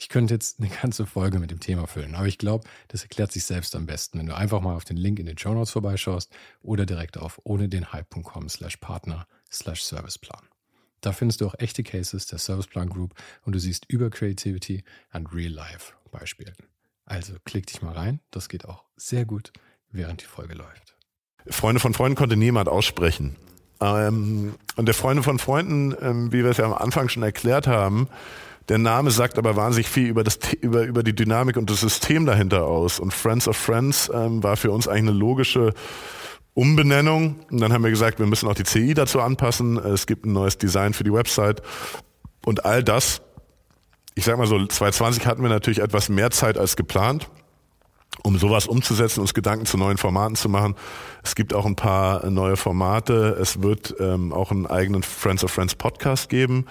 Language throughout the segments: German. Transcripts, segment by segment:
Ich könnte jetzt eine ganze Folge mit dem Thema füllen, aber ich glaube, das erklärt sich selbst am besten, wenn du einfach mal auf den Link in den Show Notes vorbeischaust oder direkt auf ohne den Hype.com slash Partner slash Serviceplan. Da findest du auch echte Cases der Serviceplan Group und du siehst über Creativity and Real Life Beispielen. Also klick dich mal rein, das geht auch sehr gut, während die Folge läuft. Freunde von Freunden konnte niemand aussprechen. Ähm, und der Freunde von Freunden, ähm, wie wir es ja am Anfang schon erklärt haben, der Name sagt aber wahnsinnig viel über, das, über, über die Dynamik und das System dahinter aus. Und Friends of Friends ähm, war für uns eigentlich eine logische Umbenennung. Und dann haben wir gesagt, wir müssen auch die CI dazu anpassen. Es gibt ein neues Design für die Website. Und all das, ich sag mal so, 2020 hatten wir natürlich etwas mehr Zeit als geplant um sowas umzusetzen, uns Gedanken zu neuen Formaten zu machen. Es gibt auch ein paar neue Formate. Es wird ähm, auch einen eigenen Friends of Friends Podcast geben.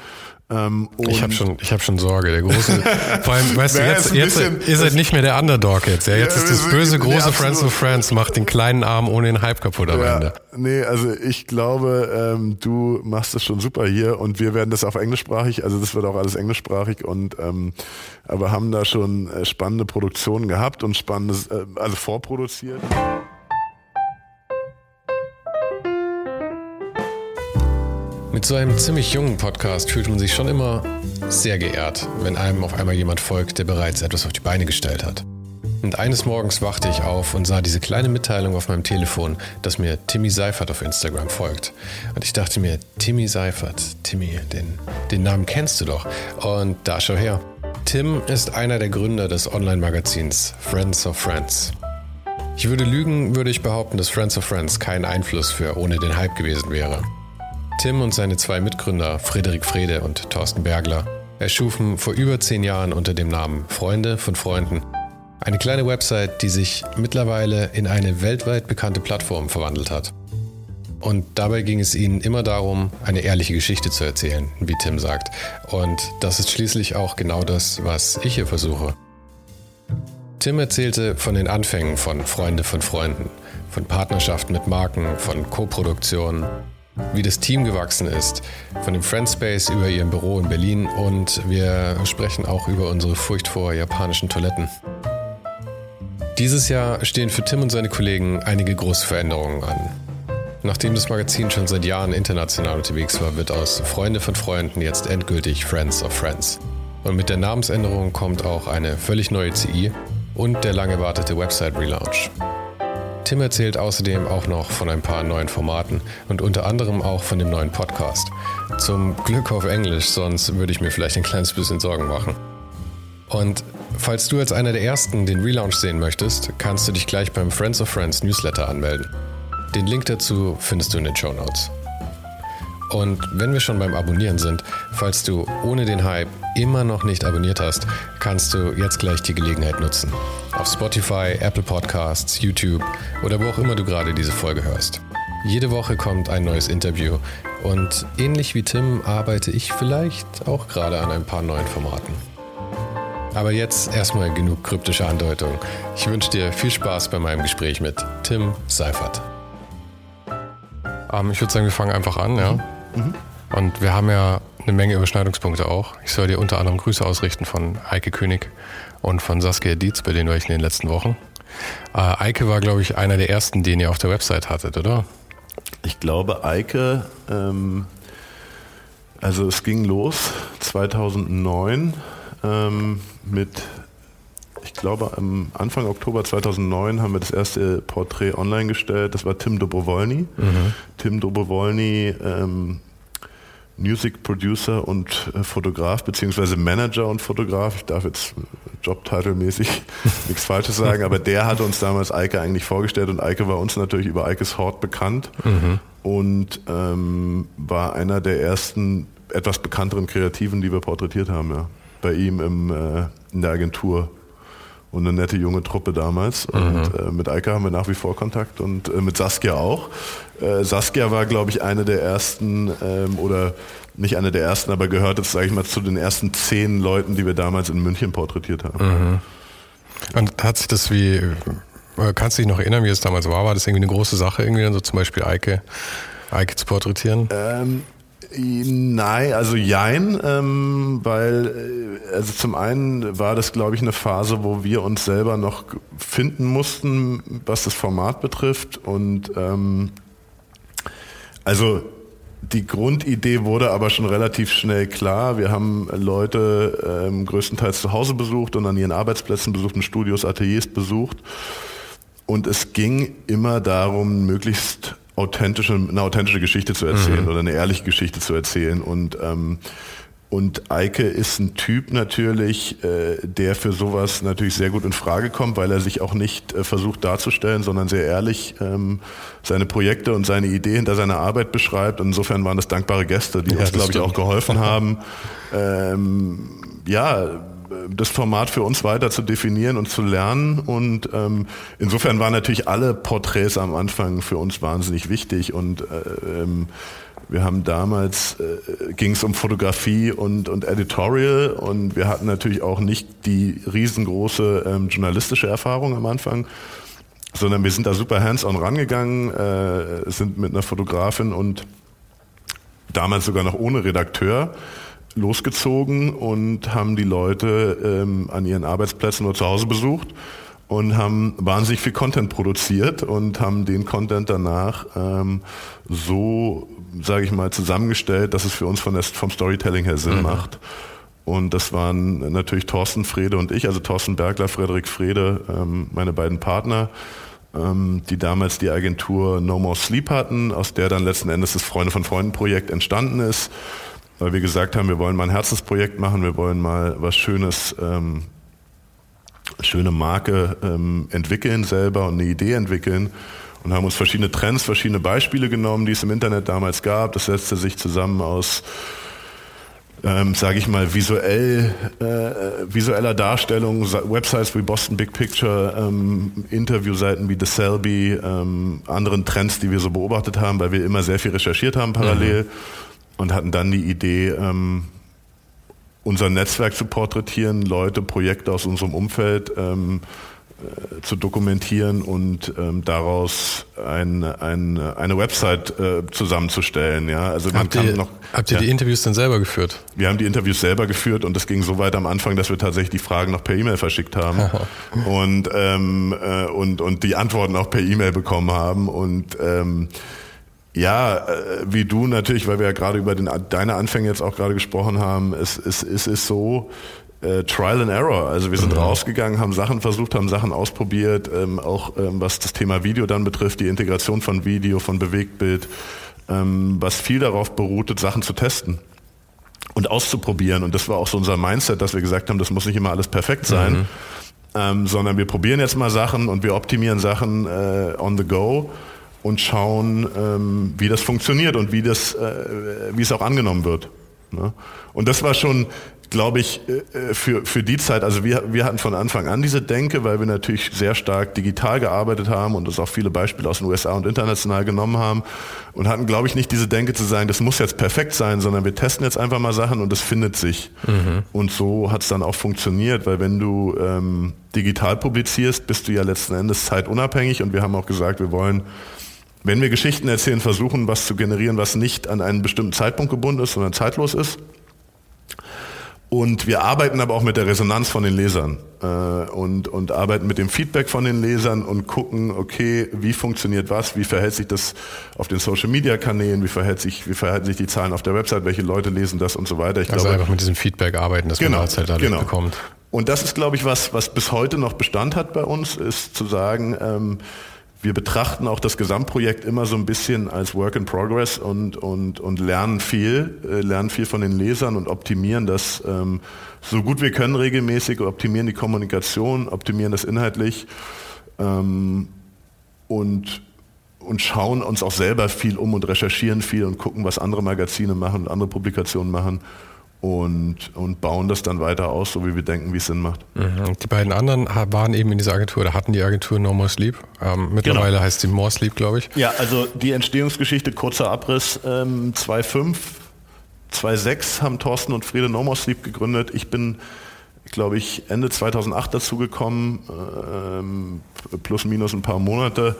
Ähm, ich habe schon, ich habe schon Sorge. Der große, vor allem, weißt du, jetzt, jetzt ihr seid nicht mehr der Underdog jetzt. Ja, jetzt ja, ist das böse große nee, Friends of Friends macht den kleinen Arm ohne den Hype kaputt am ja, Ende. Nee, also ich glaube, ähm, du machst es schon super hier und wir werden das auf englischsprachig. Also das wird auch alles englischsprachig und ähm, aber haben da schon äh, spannende Produktionen gehabt und spannendes, äh, also vorproduziert. Mit so einem ziemlich jungen Podcast fühlt man sich schon immer sehr geehrt, wenn einem auf einmal jemand folgt, der bereits etwas auf die Beine gestellt hat. Und eines Morgens wachte ich auf und sah diese kleine Mitteilung auf meinem Telefon, dass mir Timmy Seifert auf Instagram folgt. Und ich dachte mir, Timmy Seifert, Timmy, den, den Namen kennst du doch. Und da schau her. Tim ist einer der Gründer des Online-Magazins Friends of Friends. Ich würde lügen, würde ich behaupten, dass Friends of Friends kein Einfluss für ohne den Hype gewesen wäre. Tim und seine zwei Mitgründer, Frederik Frede und Thorsten Bergler, erschufen vor über zehn Jahren unter dem Namen Freunde von Freunden eine kleine Website, die sich mittlerweile in eine weltweit bekannte Plattform verwandelt hat. Und dabei ging es ihnen immer darum, eine ehrliche Geschichte zu erzählen, wie Tim sagt. Und das ist schließlich auch genau das, was ich hier versuche. Tim erzählte von den Anfängen von Freunde von Freunden, von Partnerschaften mit Marken, von Koproduktionen, wie das Team gewachsen ist, von dem Friendspace über ihrem Büro in Berlin und wir sprechen auch über unsere Furcht vor japanischen Toiletten. Dieses Jahr stehen für Tim und seine Kollegen einige große Veränderungen an. Nachdem das Magazin schon seit Jahren international unterwegs war, wird aus Freunde von Freunden jetzt endgültig Friends of Friends. Und mit der Namensänderung kommt auch eine völlig neue CI und der lang erwartete Website-Relaunch. Tim erzählt außerdem auch noch von ein paar neuen Formaten und unter anderem auch von dem neuen Podcast. Zum Glück auf Englisch, sonst würde ich mir vielleicht ein kleines bisschen Sorgen machen. Und falls du als einer der ersten den Relaunch sehen möchtest, kannst du dich gleich beim Friends of Friends Newsletter anmelden. Den Link dazu findest du in den Show Notes. Und wenn wir schon beim Abonnieren sind, falls du ohne den Hype immer noch nicht abonniert hast, kannst du jetzt gleich die Gelegenheit nutzen. Auf Spotify, Apple Podcasts, YouTube oder wo auch immer du gerade diese Folge hörst. Jede Woche kommt ein neues Interview und ähnlich wie Tim arbeite ich vielleicht auch gerade an ein paar neuen Formaten. Aber jetzt erstmal genug kryptische Andeutung. Ich wünsche dir viel Spaß bei meinem Gespräch mit Tim Seifert. Ähm, ich würde sagen, wir fangen einfach an, ja. Mhm. Und wir haben ja eine Menge Überschneidungspunkte auch. Ich soll dir unter anderem Grüße ausrichten von Eike König und von Saskia Dietz, bei denen war ich in den letzten Wochen. Äh, Eike war, glaube ich, einer der ersten, den ihr auf der Website hattet, oder? Ich glaube, Eike, ähm, also es ging los 2009 ähm, mit, ich glaube, am Anfang Oktober 2009 haben wir das erste Porträt online gestellt. Das war Tim Dobrowolny. Mhm. Tim Dobrowolny ähm, Music Producer und äh, Fotograf, beziehungsweise Manager und Fotograf. Ich darf jetzt Jobtitle-mäßig nichts Falsches sagen, aber der hatte uns damals Eike eigentlich vorgestellt und Eike war uns natürlich über Eikes Hort bekannt mhm. und ähm, war einer der ersten etwas bekannteren Kreativen, die wir porträtiert haben, ja. Bei ihm im, äh, in der Agentur und eine nette junge Truppe damals. Mhm. Und äh, mit Eike haben wir nach wie vor Kontakt und äh, mit Saskia auch. Äh, Saskia war, glaube ich, eine der ersten ähm, oder nicht eine der ersten, aber gehörte, sage ich mal, zu den ersten zehn Leuten, die wir damals in München porträtiert haben. Mhm. Und hat sich das wie, äh, kannst du dich noch erinnern, wie es damals war? War das irgendwie eine große Sache, irgendwie dann so zum Beispiel Eike, Eike zu porträtieren? Ähm, Nein, also jein, ähm, weil äh, also zum einen war das, glaube ich, eine Phase, wo wir uns selber noch finden mussten, was das Format betrifft. Und ähm, also die Grundidee wurde aber schon relativ schnell klar. Wir haben Leute ähm, größtenteils zu Hause besucht und an ihren Arbeitsplätzen besucht, in Studios, Ateliers besucht. Und es ging immer darum, möglichst authentische, eine authentische Geschichte zu erzählen mhm. oder eine ehrliche Geschichte zu erzählen. Und ähm, und Eike ist ein Typ natürlich, äh, der für sowas natürlich sehr gut in Frage kommt, weil er sich auch nicht äh, versucht darzustellen, sondern sehr ehrlich ähm, seine Projekte und seine Idee hinter seiner Arbeit beschreibt. Und insofern waren das dankbare Gäste, die ja, uns, glaube ich, auch geholfen haben. Ähm, ja, das Format für uns weiter zu definieren und zu lernen. Und ähm, insofern waren natürlich alle Porträts am Anfang für uns wahnsinnig wichtig. Und äh, ähm, wir haben damals, äh, ging es um Fotografie und, und Editorial und wir hatten natürlich auch nicht die riesengroße ähm, journalistische Erfahrung am Anfang, sondern wir sind da super hands-on rangegangen, äh, sind mit einer Fotografin und damals sogar noch ohne Redakteur losgezogen und haben die Leute ähm, an ihren Arbeitsplätzen oder zu Hause besucht und haben wahnsinnig viel Content produziert und haben den Content danach ähm, so, sage ich mal, zusammengestellt, dass es für uns von der, vom Storytelling her Sinn mhm. macht. Und das waren natürlich Thorsten Frede und ich, also Thorsten Bergler, Frederik Frede, ähm, meine beiden Partner, ähm, die damals die Agentur No More Sleep hatten, aus der dann letzten Endes das Freunde von Freunden Projekt entstanden ist weil wir gesagt haben, wir wollen mal ein Herzensprojekt machen, wir wollen mal was Schönes, ähm, schöne Marke ähm, entwickeln selber und eine Idee entwickeln und haben uns verschiedene Trends, verschiedene Beispiele genommen, die es im Internet damals gab. Das setzte sich zusammen aus ähm, sage ich mal, visuell, äh, visueller Darstellung, Websites wie Boston Big Picture, ähm, Interviewseiten wie The Selby, ähm, anderen Trends, die wir so beobachtet haben, weil wir immer sehr viel recherchiert haben parallel. Mhm und hatten dann die Idee, ähm, unser Netzwerk zu porträtieren, Leute, Projekte aus unserem Umfeld ähm, äh, zu dokumentieren und ähm, daraus ein, ein, eine Website äh, zusammenzustellen. Ja, also man habt kann ihr, noch. Habt ihr ja, die Interviews dann selber geführt? Wir haben die Interviews selber geführt und es ging so weit am Anfang, dass wir tatsächlich die Fragen noch per E-Mail verschickt haben und ähm, äh, und und die Antworten auch per E-Mail bekommen haben und ähm, ja, äh, wie du natürlich, weil wir ja gerade über den, deine Anfänge jetzt auch gerade gesprochen haben, es, es, es ist so, äh, Trial and Error. Also wir sind mhm. rausgegangen, haben Sachen versucht, haben Sachen ausprobiert, ähm, auch ähm, was das Thema Video dann betrifft, die Integration von Video, von Bewegtbild, ähm, was viel darauf beruhtet, Sachen zu testen und auszuprobieren. Und das war auch so unser Mindset, dass wir gesagt haben, das muss nicht immer alles perfekt sein, mhm. ähm, sondern wir probieren jetzt mal Sachen und wir optimieren Sachen äh, on the go und schauen, ähm, wie das funktioniert und wie, das, äh, wie es auch angenommen wird. Ne? Und das war schon, glaube ich, äh, für, für die Zeit, also wir, wir hatten von Anfang an diese Denke, weil wir natürlich sehr stark digital gearbeitet haben und uns auch viele Beispiele aus den USA und international genommen haben und hatten, glaube ich, nicht diese Denke zu sagen, das muss jetzt perfekt sein, sondern wir testen jetzt einfach mal Sachen und es findet sich. Mhm. Und so hat es dann auch funktioniert, weil wenn du ähm, digital publizierst, bist du ja letzten Endes zeitunabhängig und wir haben auch gesagt, wir wollen wenn wir Geschichten erzählen, versuchen, was zu generieren, was nicht an einen bestimmten Zeitpunkt gebunden ist, sondern zeitlos ist. Und wir arbeiten aber auch mit der Resonanz von den Lesern äh, und, und arbeiten mit dem Feedback von den Lesern und gucken, okay, wie funktioniert was, wie verhält sich das auf den Social-Media-Kanälen, wie, verhält sich, wie verhalten sich die Zahlen auf der Website, welche Leute lesen das und so weiter. Ich also glaube, einfach mit diesem Feedback arbeiten, das genau, man halt dadurch genau. bekommt. Und das ist, glaube ich, was, was bis heute noch Bestand hat bei uns, ist zu sagen, ähm, wir betrachten auch das Gesamtprojekt immer so ein bisschen als Work in Progress und, und, und lernen viel, äh, lernen viel von den Lesern und optimieren das ähm, so gut wir können regelmäßig, optimieren die Kommunikation, optimieren das inhaltlich ähm, und, und schauen uns auch selber viel um und recherchieren viel und gucken, was andere Magazine machen und andere Publikationen machen und, und bauen das dann weiter aus, so wie wir denken, wie es Sinn macht. Mhm. Die beiden anderen waren eben in dieser Agentur, da hatten die Agentur No More Sleep. Ähm, mittlerweile genau. heißt sie More Sleep, glaube ich. Ja, also die Entstehungsgeschichte, kurzer Abriss, ähm, 2.5, 2.6 haben Thorsten und Friede No More Sleep gegründet. Ich bin, glaube ich, Ende 2008 dazugekommen, ähm, plus minus ein paar Monate.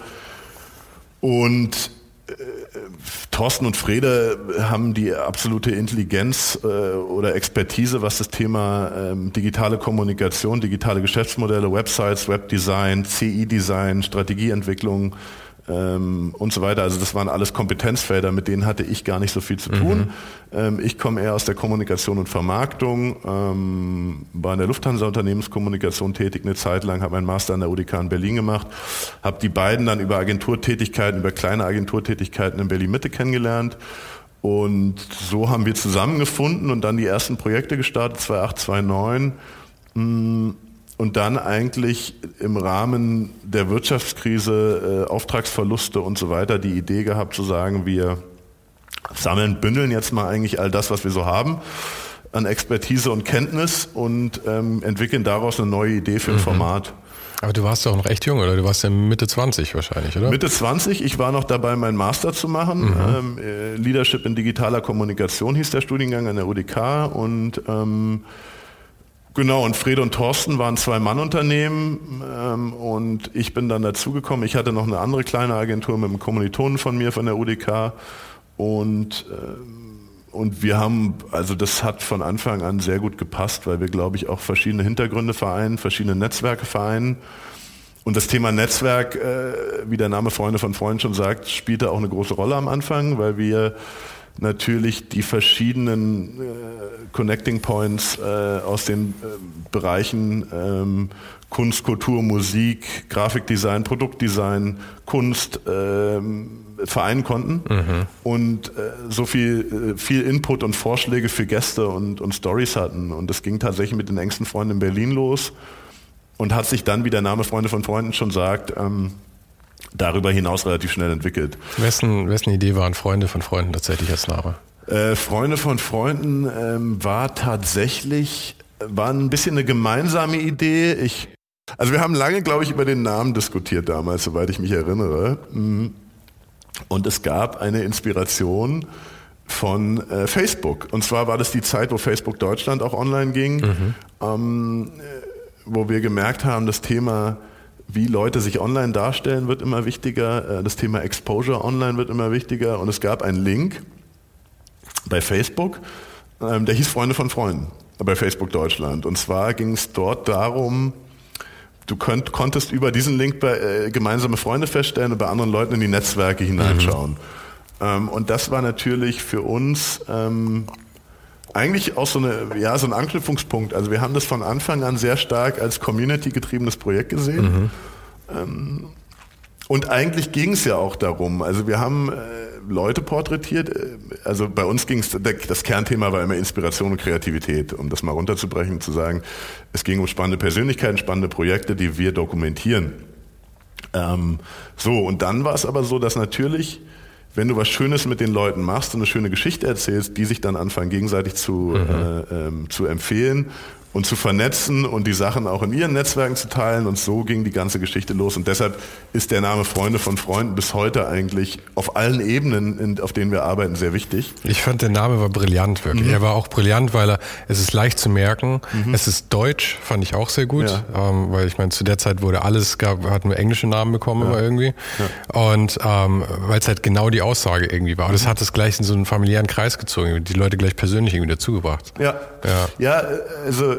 Und Thorsten und Frede haben die absolute Intelligenz äh, oder Expertise, was das Thema ähm, digitale Kommunikation, digitale Geschäftsmodelle, Websites, Webdesign, CI-Design, Strategieentwicklung ähm, und so weiter. Also das waren alles Kompetenzfelder, mit denen hatte ich gar nicht so viel zu tun. Mhm. Ähm, ich komme eher aus der Kommunikation und Vermarktung, ähm, war in der Lufthansa Unternehmenskommunikation tätig eine Zeit lang, habe meinen Master an der UDK in Berlin gemacht, habe die beiden dann über Agenturtätigkeiten, über kleine Agenturtätigkeiten in Berlin Mitte kennengelernt. Und so haben wir zusammengefunden und dann die ersten Projekte gestartet, 2008, 2009 und dann eigentlich im Rahmen der Wirtschaftskrise, äh, Auftragsverluste und so weiter die Idee gehabt zu sagen, wir sammeln, bündeln jetzt mal eigentlich all das, was wir so haben an Expertise und Kenntnis und ähm, entwickeln daraus eine neue Idee für ein mhm. Format. Aber du warst doch noch echt jung, oder? Du warst ja Mitte 20 wahrscheinlich, oder? Mitte 20. Ich war noch dabei, meinen Master zu machen. Mhm. Ähm, äh, Leadership in digitaler Kommunikation hieß der Studiengang an der UDK und ähm, Genau, und Fred und Thorsten waren zwei Mann-Unternehmen ähm, und ich bin dann dazugekommen. Ich hatte noch eine andere kleine Agentur mit einem Kommilitonen von mir von der UDK und, ähm, und wir haben, also das hat von Anfang an sehr gut gepasst, weil wir, glaube ich, auch verschiedene Hintergründe vereinen, verschiedene Netzwerke vereinen. Und das Thema Netzwerk, äh, wie der Name Freunde von Freunden schon sagt, spielte auch eine große Rolle am Anfang, weil wir natürlich die verschiedenen äh, Connecting Points äh, aus den äh, Bereichen ähm, Kunst, Kultur, Musik, Grafikdesign, Produktdesign, Kunst ähm, vereinen konnten mhm. und äh, so viel, äh, viel Input und Vorschläge für Gäste und, und Stories hatten. Und das ging tatsächlich mit den engsten Freunden in Berlin los und hat sich dann, wie der Name Freunde von Freunden schon sagt, ähm, darüber hinaus relativ schnell entwickelt. Wessen, wessen Idee waren Freunde von Freunden tatsächlich als Name? Äh, Freunde von Freunden ähm, war tatsächlich, war ein bisschen eine gemeinsame Idee. Ich, also wir haben lange, glaube ich, über den Namen diskutiert damals, soweit ich mich erinnere. Mm. Und es gab eine Inspiration von äh, Facebook. Und zwar war das die Zeit, wo Facebook Deutschland auch online ging, mhm. ähm, wo wir gemerkt haben, das Thema wie Leute sich online darstellen, wird immer wichtiger. Äh, das Thema Exposure online wird immer wichtiger. Und es gab einen Link bei Facebook, ähm, der hieß Freunde von Freunden bei Facebook Deutschland. Und zwar ging es dort darum, du könnt, konntest über diesen Link bei, äh, gemeinsame Freunde feststellen und bei anderen Leuten in die Netzwerke hineinschauen. Mhm. Ähm, und das war natürlich für uns ähm, eigentlich auch so, eine, ja, so ein Anknüpfungspunkt. Also wir haben das von Anfang an sehr stark als Community-getriebenes Projekt gesehen. Mhm. Ähm, und eigentlich ging es ja auch darum. Also wir haben äh, Leute porträtiert. Äh, also bei uns ging es, das Kernthema war immer Inspiration und Kreativität, um das mal runterzubrechen, zu sagen, es ging um spannende Persönlichkeiten, spannende Projekte, die wir dokumentieren. Ähm, so, und dann war es aber so, dass natürlich wenn du was Schönes mit den Leuten machst und eine schöne Geschichte erzählst, die sich dann anfangen gegenseitig zu, mhm. äh, ähm, zu empfehlen und zu vernetzen und die Sachen auch in ihren Netzwerken zu teilen. Und so ging die ganze Geschichte los. Und deshalb ist der Name Freunde von Freunden bis heute eigentlich auf allen Ebenen, auf denen wir arbeiten, sehr wichtig. Ich fand, der Name war brillant, wirklich. Mhm. Er war auch brillant, weil er, es ist leicht zu merken. Mhm. Es ist deutsch, fand ich auch sehr gut. Ja. Ähm, weil ich meine, zu der Zeit wurde alles, gab, hatten wir englische Namen bekommen ja. irgendwie. Ja. Und ähm, weil es halt genau die Aussage irgendwie war. Und es mhm. hat es gleich in so einen familiären Kreis gezogen, die Leute gleich persönlich irgendwie dazugebracht. Ja. Ja, ja also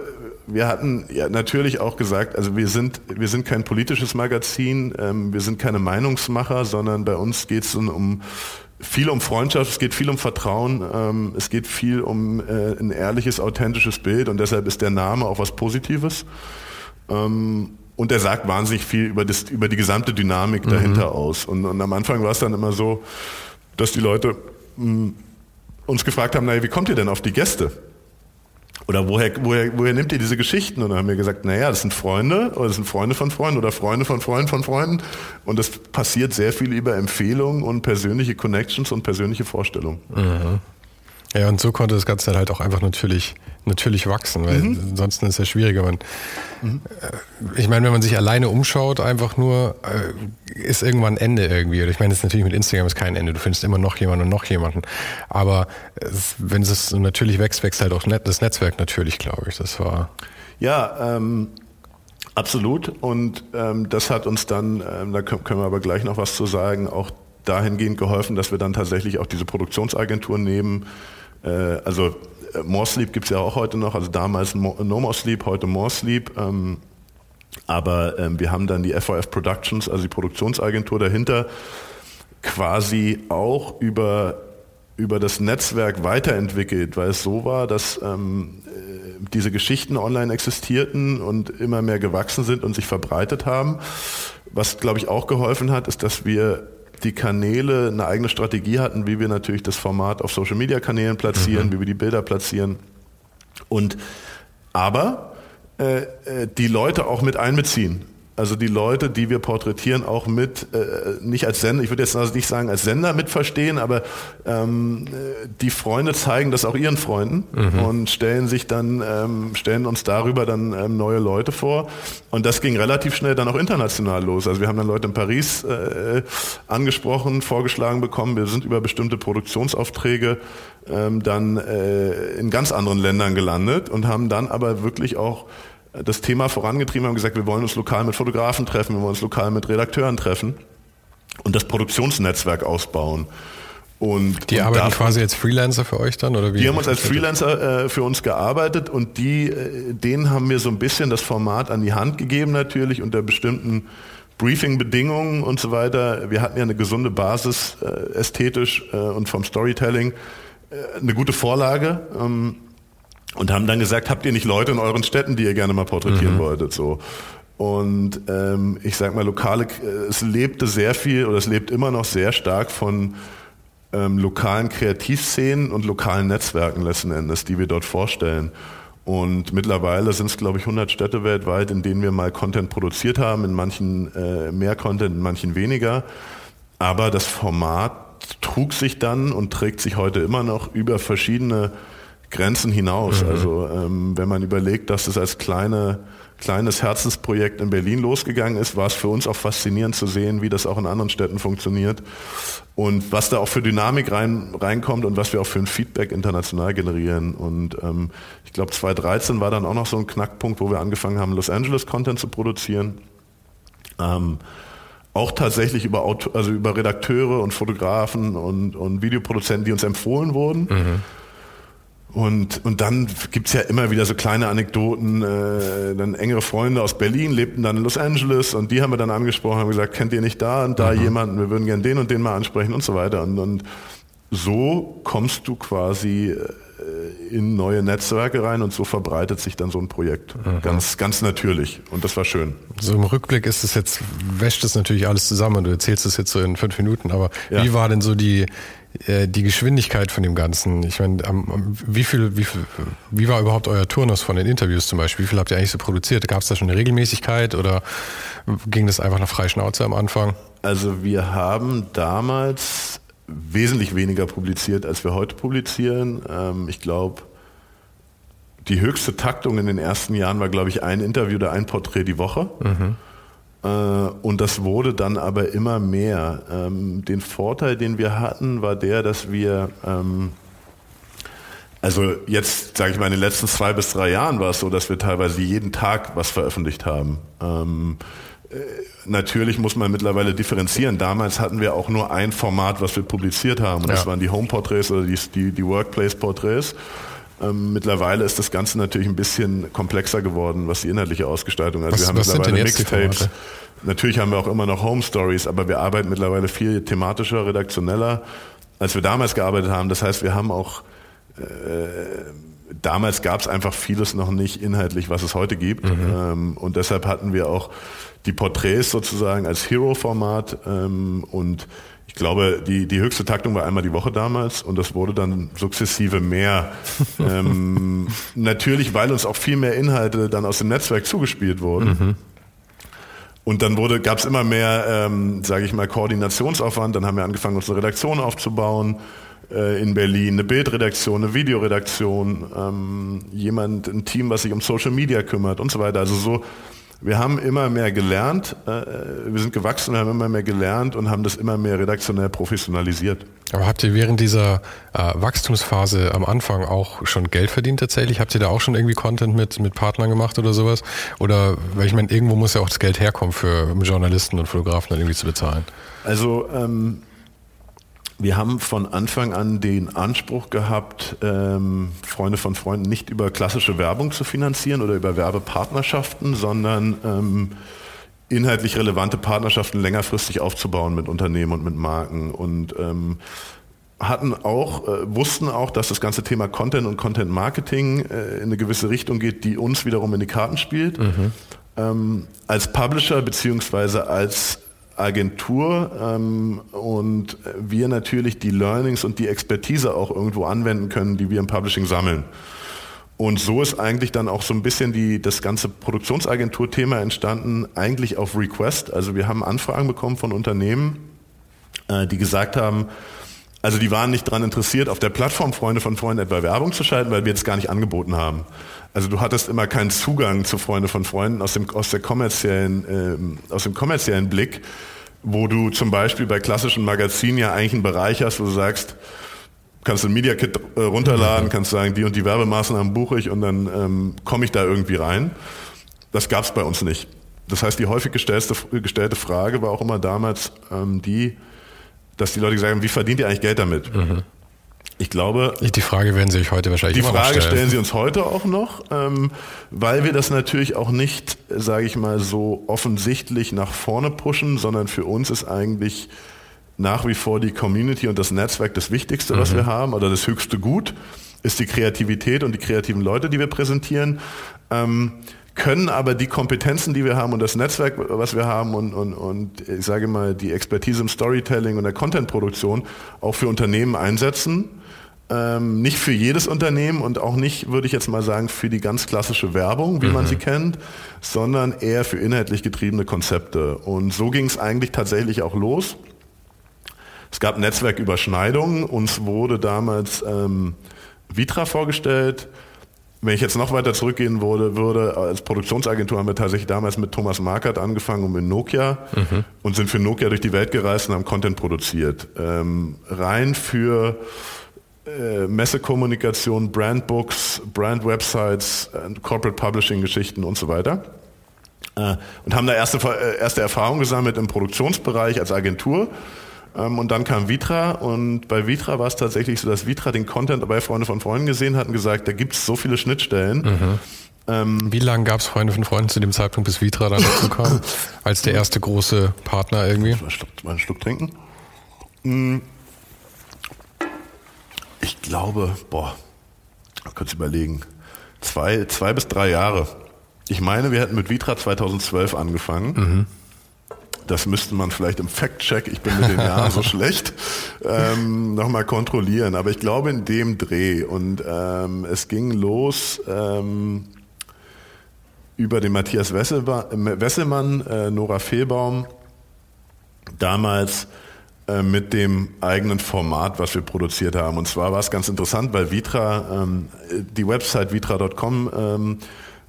wir hatten ja natürlich auch gesagt, also wir sind, wir sind kein politisches Magazin, ähm, wir sind keine Meinungsmacher, sondern bei uns geht es um viel um Freundschaft, es geht viel um Vertrauen, ähm, es geht viel um äh, ein ehrliches, authentisches Bild und deshalb ist der Name auch was Positives. Ähm, und er sagt wahnsinnig viel über, das, über die gesamte Dynamik mhm. dahinter aus. Und, und am Anfang war es dann immer so, dass die Leute mh, hm, uns gefragt haben, naja, wie kommt ihr denn auf die Gäste? Oder woher, woher, woher nimmt ihr diese Geschichten? Und dann haben wir gesagt, naja, das sind Freunde oder das sind Freunde von Freunden oder Freunde von Freunden von Freunden. Und das passiert sehr viel über Empfehlungen und persönliche Connections und persönliche Vorstellungen. Mhm. Ja, und so konnte das Ganze halt auch einfach natürlich, natürlich wachsen, weil mhm. ansonsten ist es ja schwieriger. Man, mhm. Äh, ich meine, wenn man sich alleine umschaut, einfach nur, äh, ist irgendwann ein Ende irgendwie. ich meine, das ist natürlich mit Instagram ist kein Ende. Du findest immer noch jemanden und noch jemanden. Aber es, wenn es natürlich wächst, wächst halt auch das Netzwerk natürlich, glaube ich. Das war. Ja, ähm, absolut. Und ähm, das hat uns dann, ähm, da können wir aber gleich noch was zu sagen, auch dahingehend geholfen, dass wir dann tatsächlich auch diese Produktionsagentur nehmen, äh, also More Sleep gibt es ja auch heute noch, also damals No More Sleep, heute More Sleep. Ähm, aber ähm, wir haben dann die FOF Productions, also die Produktionsagentur dahinter, quasi auch über, über das Netzwerk weiterentwickelt, weil es so war, dass ähm, äh, diese Geschichten online existierten und immer mehr gewachsen sind und sich verbreitet haben. Was, glaube ich, auch geholfen hat, ist, dass wir die Kanäle eine eigene Strategie hatten, wie wir natürlich das Format auf Social Media Kanälen platzieren, mhm. wie wir die Bilder platzieren. Und aber äh, äh die Leute auch mit einbeziehen also die Leute, die wir porträtieren, auch mit, äh, nicht als Sender, ich würde jetzt also nicht sagen als Sender mitverstehen, aber ähm, die Freunde zeigen das auch ihren Freunden mhm. und stellen sich dann, ähm, stellen uns darüber dann ähm, neue Leute vor. Und das ging relativ schnell dann auch international los. Also wir haben dann Leute in Paris äh, angesprochen, vorgeschlagen bekommen, wir sind über bestimmte Produktionsaufträge ähm, dann äh, in ganz anderen Ländern gelandet und haben dann aber wirklich auch das Thema vorangetrieben, haben gesagt, wir wollen uns lokal mit Fotografen treffen, wir wollen uns lokal mit Redakteuren treffen und das Produktionsnetzwerk ausbauen. Und, die und arbeiten quasi als Freelancer für euch dann oder wie? Die haben uns als Freelancer äh, für uns gearbeitet und die, äh, denen haben wir so ein bisschen das Format an die Hand gegeben natürlich unter bestimmten Briefing-Bedingungen und so weiter. Wir hatten ja eine gesunde Basis äh, ästhetisch äh, und vom Storytelling äh, eine gute Vorlage. Ähm, und haben dann gesagt, habt ihr nicht Leute in euren Städten, die ihr gerne mal porträtieren mhm. wolltet? So. Und ähm, ich sag mal, lokale, äh, es lebte sehr viel oder es lebt immer noch sehr stark von ähm, lokalen Kreativszenen und lokalen Netzwerken letzten Endes, die wir dort vorstellen. Und mittlerweile sind es, glaube ich, 100 Städte weltweit, in denen wir mal Content produziert haben, in manchen äh, mehr Content, in manchen weniger. Aber das Format trug sich dann und trägt sich heute immer noch über verschiedene Grenzen hinaus. Mhm. Also ähm, wenn man überlegt, dass es als kleine, kleines Herzensprojekt in Berlin losgegangen ist, war es für uns auch faszinierend zu sehen, wie das auch in anderen Städten funktioniert und was da auch für Dynamik rein, reinkommt und was wir auch für ein Feedback international generieren. Und ähm, ich glaube 2013 war dann auch noch so ein Knackpunkt, wo wir angefangen haben, Los Angeles Content zu produzieren. Ähm, auch tatsächlich über, Auto, also über Redakteure und Fotografen und, und Videoproduzenten, die uns empfohlen wurden. Mhm. Und, und dann gibt's ja immer wieder so kleine Anekdoten. Äh, dann engere Freunde aus Berlin lebten dann in Los Angeles und die haben wir dann angesprochen, haben gesagt, kennt ihr nicht da und da mhm. jemanden, wir würden gern den und den mal ansprechen und so weiter. Und, und so kommst du quasi äh, in neue Netzwerke rein und so verbreitet sich dann so ein Projekt. Mhm. Ganz, ganz natürlich. Und das war schön. So im Rückblick ist es jetzt, wäscht es natürlich alles zusammen. Du erzählst es jetzt so in fünf Minuten, aber ja. wie war denn so die, die Geschwindigkeit von dem Ganzen. Ich meine, wie viel, wie viel, wie war überhaupt euer Turnus von den Interviews zum Beispiel? Wie viel habt ihr eigentlich so produziert? Gab es da schon eine Regelmäßigkeit oder ging das einfach nach Freischnauze am Anfang? Also wir haben damals wesentlich weniger publiziert, als wir heute publizieren. Ähm, ich glaube, die höchste Taktung in den ersten Jahren war, glaube ich, ein Interview oder ein Porträt die Woche. Mhm. Äh, und das wurde dann aber immer mehr. Ähm, den Vorteil, den wir hatten, war der, dass wir, ähm, also jetzt sage ich mal, in den letzten zwei bis drei Jahren war es so, dass wir teilweise jeden Tag was veröffentlicht haben. Ähm, äh, natürlich muss man mittlerweile differenzieren. Damals hatten wir auch nur ein Format, was wir publiziert haben. Und ja. das waren die Home-Porträts oder die, die, die Workplace-Porträts. Ähm, mittlerweile ist das Ganze natürlich ein bisschen komplexer geworden, was die inhaltliche Ausgestaltung. Also was, wir haben mittlerweile Mixtapes. Natürlich haben wir auch immer noch Home Stories, aber wir arbeiten mittlerweile viel thematischer, redaktioneller, als wir damals gearbeitet haben. Das heißt, wir haben auch äh, damals gab es einfach vieles noch nicht inhaltlich, was es heute gibt. Mhm. Ähm, und deshalb hatten wir auch die Porträts sozusagen als Hero-Format ähm, und ich glaube, die, die höchste Taktung war einmal die Woche damals und das wurde dann sukzessive mehr. ähm, natürlich, weil uns auch viel mehr Inhalte dann aus dem Netzwerk zugespielt wurden. Mhm. Und dann wurde, gab es immer mehr, ähm, sage ich mal, Koordinationsaufwand. Dann haben wir angefangen, unsere Redaktion aufzubauen äh, in Berlin, eine Bildredaktion, eine Videoredaktion, ähm, jemand, ein Team, was sich um Social Media kümmert und so weiter. Also so wir haben immer mehr gelernt, äh, wir sind gewachsen, wir haben immer mehr gelernt und haben das immer mehr redaktionell professionalisiert. Aber habt ihr während dieser äh, Wachstumsphase am Anfang auch schon Geld verdient tatsächlich? Habt ihr da auch schon irgendwie Content mit, mit Partnern gemacht oder sowas? Oder, weil ich meine, irgendwo muss ja auch das Geld herkommen für Journalisten und Fotografen dann irgendwie zu bezahlen. Also ähm, wir haben von Anfang an den Anspruch gehabt, ähm, Freunde von Freunden nicht über klassische Werbung zu finanzieren oder über Werbepartnerschaften, sondern ähm, inhaltlich relevante Partnerschaften längerfristig aufzubauen mit Unternehmen und mit Marken und ähm, hatten auch, äh, wussten auch, dass das ganze Thema Content und Content Marketing äh, in eine gewisse Richtung geht, die uns wiederum in die Karten spielt. Mhm. Ähm, als Publisher beziehungsweise als Agentur ähm, und wir natürlich die Learnings und die Expertise auch irgendwo anwenden können, die wir im Publishing sammeln. Und so ist eigentlich dann auch so ein bisschen die, das ganze Produktionsagentur-Thema entstanden, eigentlich auf Request. Also wir haben Anfragen bekommen von Unternehmen, äh, die gesagt haben, also die waren nicht daran interessiert, auf der Plattform Freunde von Freunden etwa Werbung zu schalten, weil wir es gar nicht angeboten haben. Also du hattest immer keinen Zugang zu Freunde von Freunden aus dem, aus der kommerziellen, äh, aus dem kommerziellen Blick, wo du zum Beispiel bei klassischen Magazinen ja eigentlich einen Bereich hast, wo du sagst, kannst du ein Media Kit äh, runterladen, mhm. kannst sagen, die und die Werbemaßnahmen buche ich und dann ähm, komme ich da irgendwie rein. Das gab es bei uns nicht. Das heißt, die häufig gestellte, gestellte Frage war auch immer damals ähm, die, dass die Leute sagen, wie verdient ihr eigentlich Geld damit? Mhm. Ich glaube. Die Frage werden Sie sich heute wahrscheinlich Die Frage stellen. stellen Sie uns heute auch noch, ähm, weil wir das natürlich auch nicht, sage ich mal, so offensichtlich nach vorne pushen, sondern für uns ist eigentlich nach wie vor die Community und das Netzwerk das Wichtigste, mhm. was wir haben, oder das höchste Gut ist die Kreativität und die kreativen Leute, die wir präsentieren. Ähm, können aber die Kompetenzen, die wir haben und das Netzwerk, was wir haben und, und, und ich sage mal die Expertise im Storytelling und der Contentproduktion auch für Unternehmen einsetzen. Ähm, nicht für jedes Unternehmen und auch nicht, würde ich jetzt mal sagen, für die ganz klassische Werbung, wie mhm. man sie kennt, sondern eher für inhaltlich getriebene Konzepte. Und so ging es eigentlich tatsächlich auch los. Es gab Netzwerküberschneidungen. Uns wurde damals ähm, Vitra vorgestellt. Wenn ich jetzt noch weiter zurückgehen würde, würde, als Produktionsagentur haben wir tatsächlich damals mit Thomas Markert angefangen und mit Nokia mhm. und sind für Nokia durch die Welt gereist und haben Content produziert. Ähm, rein für äh, Messekommunikation, Brandbooks, Brandwebsites, Corporate Publishing Geschichten und so weiter. Äh, und haben da erste, äh, erste Erfahrungen gesammelt im Produktionsbereich als Agentur ähm, und dann kam Vitra und bei Vitra war es tatsächlich so, dass Vitra den Content bei Freunde von Freunden gesehen hat und gesagt, da gibt es so viele Schnittstellen. Mhm. Ähm, Wie lange gab es Freunde von Freunden zu dem Zeitpunkt, bis Vitra dann dazu kam? als der erste große Partner irgendwie? Mal einen Schluck, mal einen Schluck trinken. Hm. Ich glaube, boah, kurz überlegen, zwei, zwei bis drei Jahre. Ich meine, wir hätten mit Vitra 2012 angefangen. Mhm. Das müsste man vielleicht im Fact-Check, ich bin mit den Jahren so schlecht, ähm, nochmal kontrollieren. Aber ich glaube in dem Dreh. Und ähm, es ging los ähm, über den Matthias Wesselmann, äh, Nora Fehlbaum, damals äh, mit dem eigenen Format, was wir produziert haben. Und zwar war es ganz interessant, weil Vitra, ähm, die Website vitra.com ähm,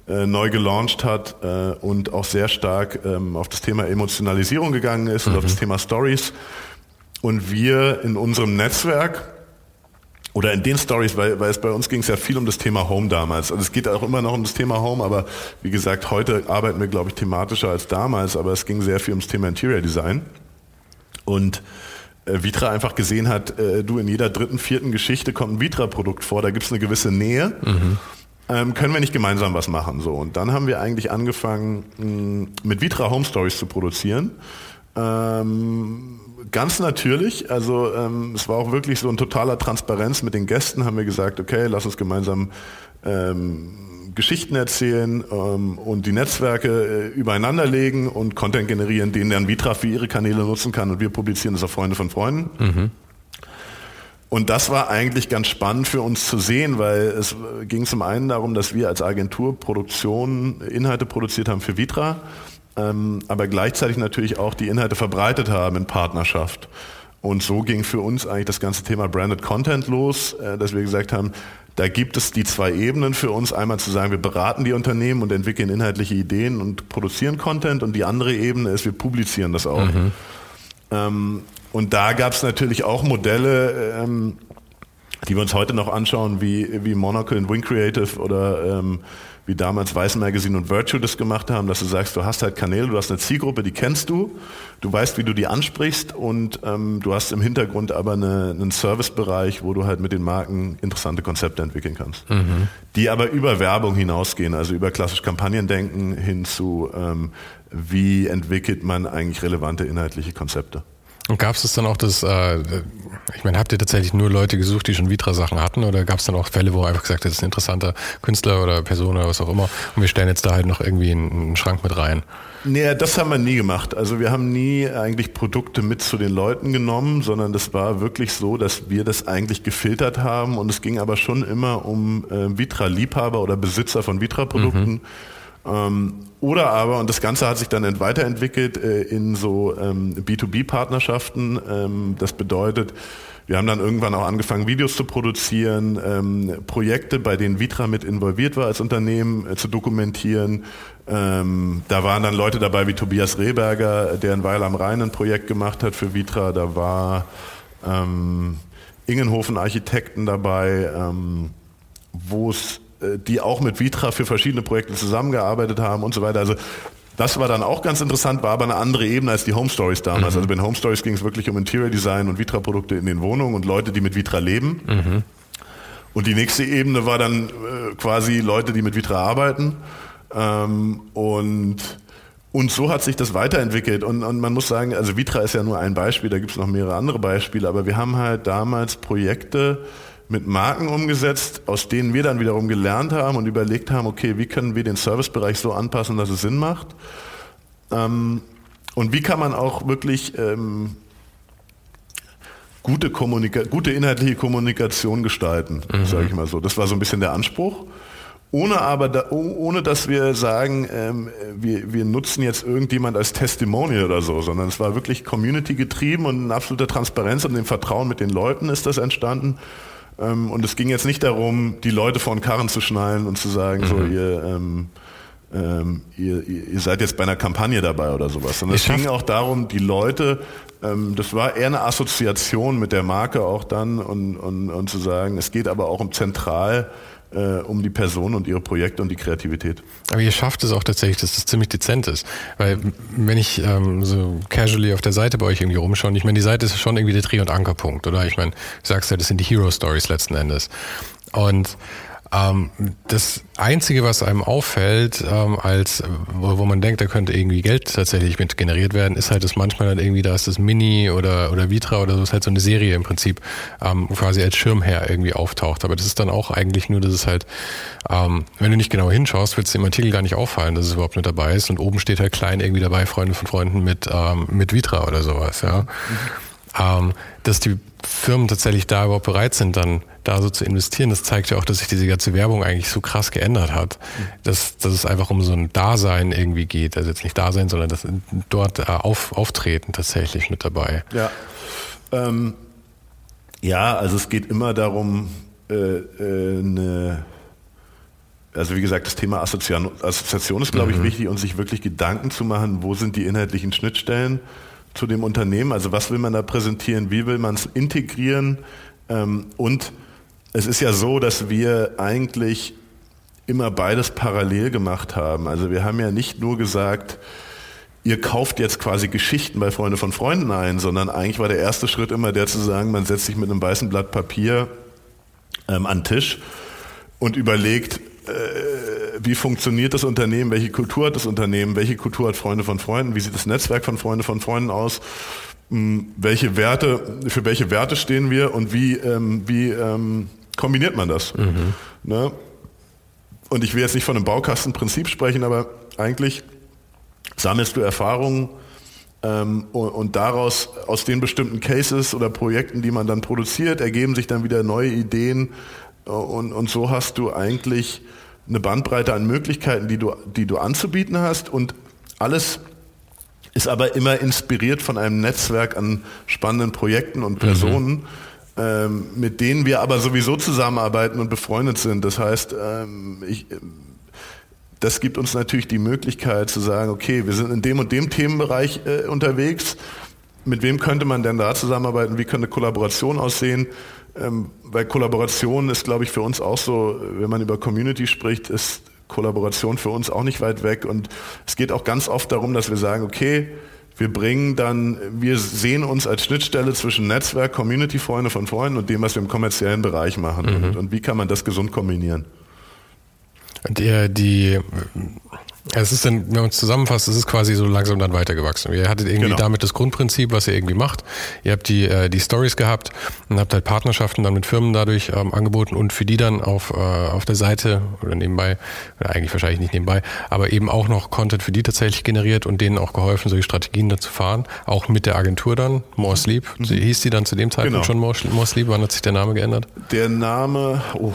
äh, neu gelauncht hat äh, und auch sehr stark ähm, auf das Thema Emotionalisierung gegangen ist mhm. und auf das mhm. Thema Stories. Und wir in unserem Netzwerk oder in den Stories, weil, weil es bei uns ging es ja viel um das Thema Home damals. Also es geht auch immer noch um das Thema Home, aber wie gesagt, heute arbeiten wir, glaube ich, thematischer als damals, aber es ging sehr viel ums Thema Interior Design. Und Vitra einfach gesehen hat, äh, du in jeder dritten, vierten Geschichte kommt ein Vitra-Produkt vor, da gibt es eine gewisse Nähe. Mhm ähm, können wir nicht gemeinsam was machen? So. Und dann haben wir eigentlich angefangen, mh, mit Vitra Home Stories zu produzieren. Ähm, ganz natürlich, also ähm, es war auch wirklich so ein totaler Transparenz mit den Gästen, haben wir gesagt, okay, lass uns gemeinsam ähm, Geschichten erzählen ähm, und die Netzwerke äh, übereinander legen und Content generieren, den dann Vitra für ihre Kanäle nutzen kann und wir publizieren das auf Freunde von Freunden. Mhm. Und das war eigentlich ganz spannend für uns zu sehen, weil es ging zum einen darum, dass wir als Agentur Produktion, Inhalte produziert haben für Vitra, ähm, aber gleichzeitig natürlich auch die Inhalte verbreitet haben in Partnerschaft. Und so ging für uns eigentlich das ganze Thema Branded Content los, äh, dass wir gesagt haben, da gibt es die zwei Ebenen für uns. Einmal zu sagen, wir beraten die Unternehmen und entwickeln inhaltliche Ideen und produzieren Content. Und die andere Ebene ist, wir publizieren das auch. Mhm. Ähm, und da gab es natürlich auch Modelle, ähm, die wir uns heute noch anschauen, wie, wie Monocle und Wing Creative oder ähm, wie damals Weiß Magazine und Virtue das gemacht haben, dass du sagst, du hast halt Kanäle, du hast eine Zielgruppe, die kennst du, du weißt, wie du die ansprichst und ähm, du hast im Hintergrund aber eine, einen Servicebereich, wo du halt mit den Marken interessante Konzepte entwickeln kannst, mhm. die aber über Werbung hinausgehen, also über klassisch Kampagnendenken hin zu, ähm, wie entwickelt man eigentlich relevante inhaltliche Konzepte. Und gab es dann auch das, äh, ich meine, habt ihr tatsächlich nur Leute gesucht, die schon Vitra-Sachen hatten oder gab es dann auch Fälle, wo einfach gesagt, das ist ein interessanter Künstler oder Person oder was auch immer und wir stellen jetzt da halt noch irgendwie einen, Schrank mit rein? Nee, das haben wir nie gemacht. Also wir haben nie eigentlich Produkte mit zu den Leuten genommen, sondern das war wirklich so, dass wir das eigentlich gefiltert haben und es ging aber schon immer um äh, Vitra-Liebhaber oder Besitzer von Vitra-Produkten. Mhm oder aber, und das Ganze hat sich dann weiterentwickelt äh, in so ähm, B2B-Partnerschaften. Ähm, das bedeutet, wir haben dann irgendwann auch angefangen, Videos zu produzieren, ähm, Projekte, bei denen Vitra mit involviert war als Unternehmen, äh, zu dokumentieren. Ähm, da waren dann Leute dabei wie Tobias Rehberger, der in Weil am Rhein ein Projekt gemacht hat für Vitra. Da war ähm, Ingenhofen Architekten dabei, ähm, wo es die auch mit Vitra für verschiedene Projekte zusammengearbeitet haben und so weiter. Also das war dann auch ganz interessant, war aber eine andere Ebene als die Home Stories damals. Mhm. Also bei den Home Stories ging es wirklich um Interior Design und Vitra-Produkte in den Wohnungen und Leute, die mit Vitra leben. Mhm. Und die nächste Ebene war dann äh, quasi Leute, die mit Vitra arbeiten. Ähm, und, und so hat sich das weiterentwickelt. Und, und man muss sagen, also Vitra ist ja nur ein Beispiel, da gibt es noch mehrere andere Beispiele, aber wir haben halt damals Projekte, mit Marken umgesetzt, aus denen wir dann wiederum gelernt haben und überlegt haben, okay, wie können wir den Servicebereich so anpassen, dass es Sinn macht? Ähm, und wie kann man auch wirklich ähm, gute, Kommunika gute inhaltliche Kommunikation gestalten, mhm. sage ich mal so. Das war so ein bisschen der Anspruch. Ohne aber, da, ohne dass wir sagen, ähm, wir, wir nutzen jetzt irgendjemand als Testimonial oder so, sondern es war wirklich Community getrieben und in absoluter Transparenz und dem Vertrauen mit den Leuten ist das entstanden. Ähm, und es ging jetzt nicht darum, die Leute vor den Karren zu schnallen und zu sagen, mhm. so ihr, ähm, ähm, ihr, ihr, seid jetzt bei einer Kampagne dabei oder sowas. Sondern es ging auch darum, die Leute, ähm, das war eher eine Assoziation mit der Marke auch dann und, und, und zu sagen, es geht aber auch um zentral äh, um die Person und ihre Projekte und die Kreativität. Aber ihr schafft es auch tatsächlich, dass das ziemlich dezent ist. Weil wenn ich ähm, so casually auf der Seite bei euch irgendwie rumschaue, ich meine, die Seite ist schon irgendwie der Dreh- und Ankerpunkt, oder? Ich meine, du sagst ja, das sind die Hero Stories letzten Endes. Und das Einzige, was einem auffällt, ähm, als wo, wo, man denkt, da könnte irgendwie Geld tatsächlich mit generiert werden, ist halt, dass manchmal dann irgendwie da ist das Mini oder oder Vitra oder so ist halt so eine Serie im Prinzip ähm, quasi als Schirmherr irgendwie auftaucht. Aber das ist dann auch eigentlich nur, dass es halt, ähm, wenn du nicht genau hinschaust, wird es im Artikel gar nicht auffallen, dass es überhaupt nicht dabei ist. Und oben steht halt klein irgendwie dabei Freunde von Freunden mit ähm, mit Vitra oder sowas. Ja. Mhm ähm, dass die Firmen tatsächlich da überhaupt bereit sind, dann da so zu investieren, das zeigt ja auch, dass sich diese ganze Werbung eigentlich so krass geändert hat, mhm. dass, dass es einfach um so ein Dasein irgendwie geht. Also jetzt nicht Dasein, sondern das dort äh, auf, auftreten tatsächlich mit dabei. Ja. Ähm, ja, also es geht immer darum, äh, äh, eine also wie gesagt, das Thema Assoziation, Assoziation ist, glaube mhm. ich, wichtig und sich wirklich Gedanken zu machen, wo sind die inhaltlichen Schnittstellen zu dem Unternehmen. Also was will man da präsentieren, wie will man es integrieren ähm, und es ist ja so, dass wir eigentlich immer beides parallel gemacht haben. Also wir haben ja nicht nur gesagt, ihr kauft jetzt quasi Geschichten bei Freunde von Freunden ein, sondern eigentlich war der erste Schritt immer der zu sagen, man setzt sich mit einem weißen Blatt Papier ähm, an den Tisch und überlegt, äh, wie funktioniert das Unternehmen, welche Kultur hat das Unternehmen, welche Kultur hat Freunde von Freunden, wie sieht das Netzwerk von Freunde von Freunden aus, hm, welche Werte, für welche Werte stehen wir und wie, ähm, wie ähm, kombiniert man das? Mhm. Ne? Und ich will jetzt nicht von einem Baukastenprinzip sprechen, aber eigentlich sammelst du Erfahrungen ähm, und, und, daraus, aus den bestimmten Cases oder Projekten, die man dann produziert, ergeben sich dann wieder neue Ideen und, und so hast du eigentlich eine Bandbreite an Möglichkeiten, die du, die du anzubieten hast und alles ist aber immer inspiriert von einem Netzwerk an spannenden Projekten und Personen, mhm. ähm, mit denen wir aber sowieso zusammenarbeiten und befreundet sind. Das heißt, ähm, ich, das gibt uns natürlich die Möglichkeit zu sagen, okay, wir sind in dem und dem Themenbereich äh, unterwegs. Mit wem könnte man denn da zusammenarbeiten? Wie könnte Kollaboration aussehen? Ähm, weil Kollaboration ist, glaube ich, für uns auch so, wenn man über Community spricht, ist Kollaboration für uns auch nicht weit weg. Und es geht auch ganz oft darum, dass wir sagen, okay, wir bringen dann, wir sehen uns als Schnittstelle zwischen Netzwerk, Community, Freunde von Freunden und dem, was wir im kommerziellen Bereich machen. Mhm. Und, und wie kann man das gesund kombinieren? Die, die es ist dann, wenn man es zusammenfasst, es ist quasi so langsam dann weitergewachsen. Ihr hattet irgendwie genau. damit das Grundprinzip, was ihr irgendwie macht. Ihr habt die, äh, die Stories gehabt und habt halt Partnerschaften dann mit Firmen dadurch ähm, angeboten und für die dann auf, äh, auf der Seite oder nebenbei, oder eigentlich wahrscheinlich nicht nebenbei, aber eben auch noch Content für die tatsächlich generiert und denen auch geholfen, solche Strategien da zu fahren. Auch mit der Agentur dann, More Sleep. Mhm. Hieß die dann zu dem Zeitpunkt genau. schon More, More Sleep? Wann hat sich der Name geändert? Der Name, oh,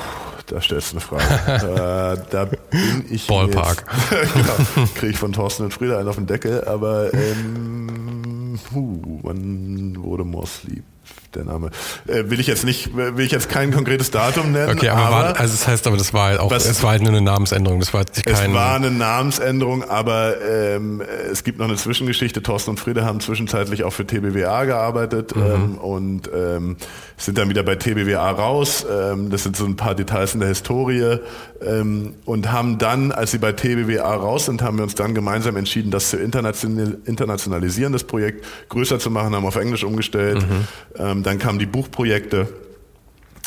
da stellst du eine Frage. äh, da bin ich. Ballpark. genau, kriege ich von Thorsten und Frieda einen auf den Deckel, aber ähm, huh, wann wurde More Sleep? Der Name. Äh, will ich jetzt nicht, will ich jetzt kein konkretes Datum nennen. Okay, aber, aber war, also das heißt aber, das war halt auch, was, es war halt nur eine Namensänderung. Das war kein. Es war eine Namensänderung, aber ähm, es gibt noch eine Zwischengeschichte. Thorsten und Friede haben zwischenzeitlich auch für TBWA gearbeitet mhm. ähm, und ähm, sind dann wieder bei TBWA raus. Ähm, das sind so ein paar Details in der Historie ähm, und haben dann, als sie bei TBWA raus sind, haben wir uns dann gemeinsam entschieden, das zu internationalisieren, das Projekt größer zu machen, haben auf Englisch umgestellt. Mhm. Ähm, dann kamen die Buchprojekte,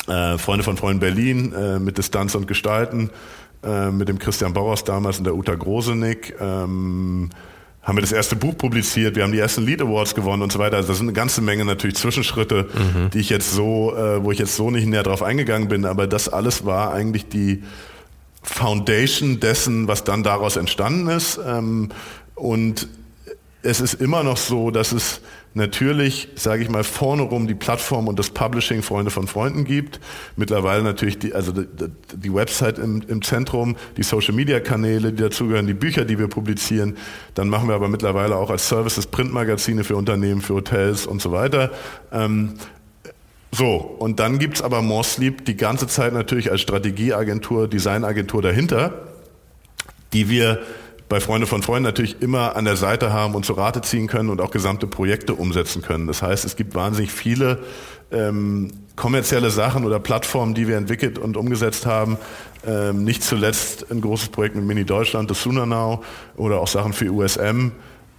äh, Freunde von Freunden Berlin äh, mit Distanz und Gestalten, äh, mit dem Christian Bauers damals und der Uta Grosenick. Ähm, haben wir das erste Buch publiziert, wir haben die ersten Lead Awards gewonnen und so weiter. Also das sind eine ganze Menge natürlich Zwischenschritte, mhm. die ich jetzt so, äh, wo ich jetzt so nicht näher drauf eingegangen bin, aber das alles war eigentlich die Foundation dessen, was dann daraus entstanden ist. Ähm, und es ist immer noch so, dass es natürlich, sage ich mal, vorne rum die Plattform und das Publishing Freunde von Freunden gibt. Mittlerweile natürlich die, also die, die Website im, im, Zentrum, die Social Media Kanäle, die dazugehören, die Bücher, die wir publizieren. Dann machen wir aber mittlerweile auch als Services Printmagazine für Unternehmen, für Hotels und so weiter. Ähm, so, und dann gibt's aber More Sleep die ganze Zeit natürlich als Strategieagentur, Designagentur dahinter, die wir bei Freunde von Freunden natürlich immer an der Seite haben und zur Rate ziehen können und auch gesamte Projekte umsetzen können. Das heißt, es gibt wahnsinnig viele ähm, kommerzielle Sachen oder Plattformen, die wir entwickelt und umgesetzt haben. Ähm, nicht zuletzt ein großes Projekt mit Mini Deutschland, das Sunanau oder auch Sachen für USM,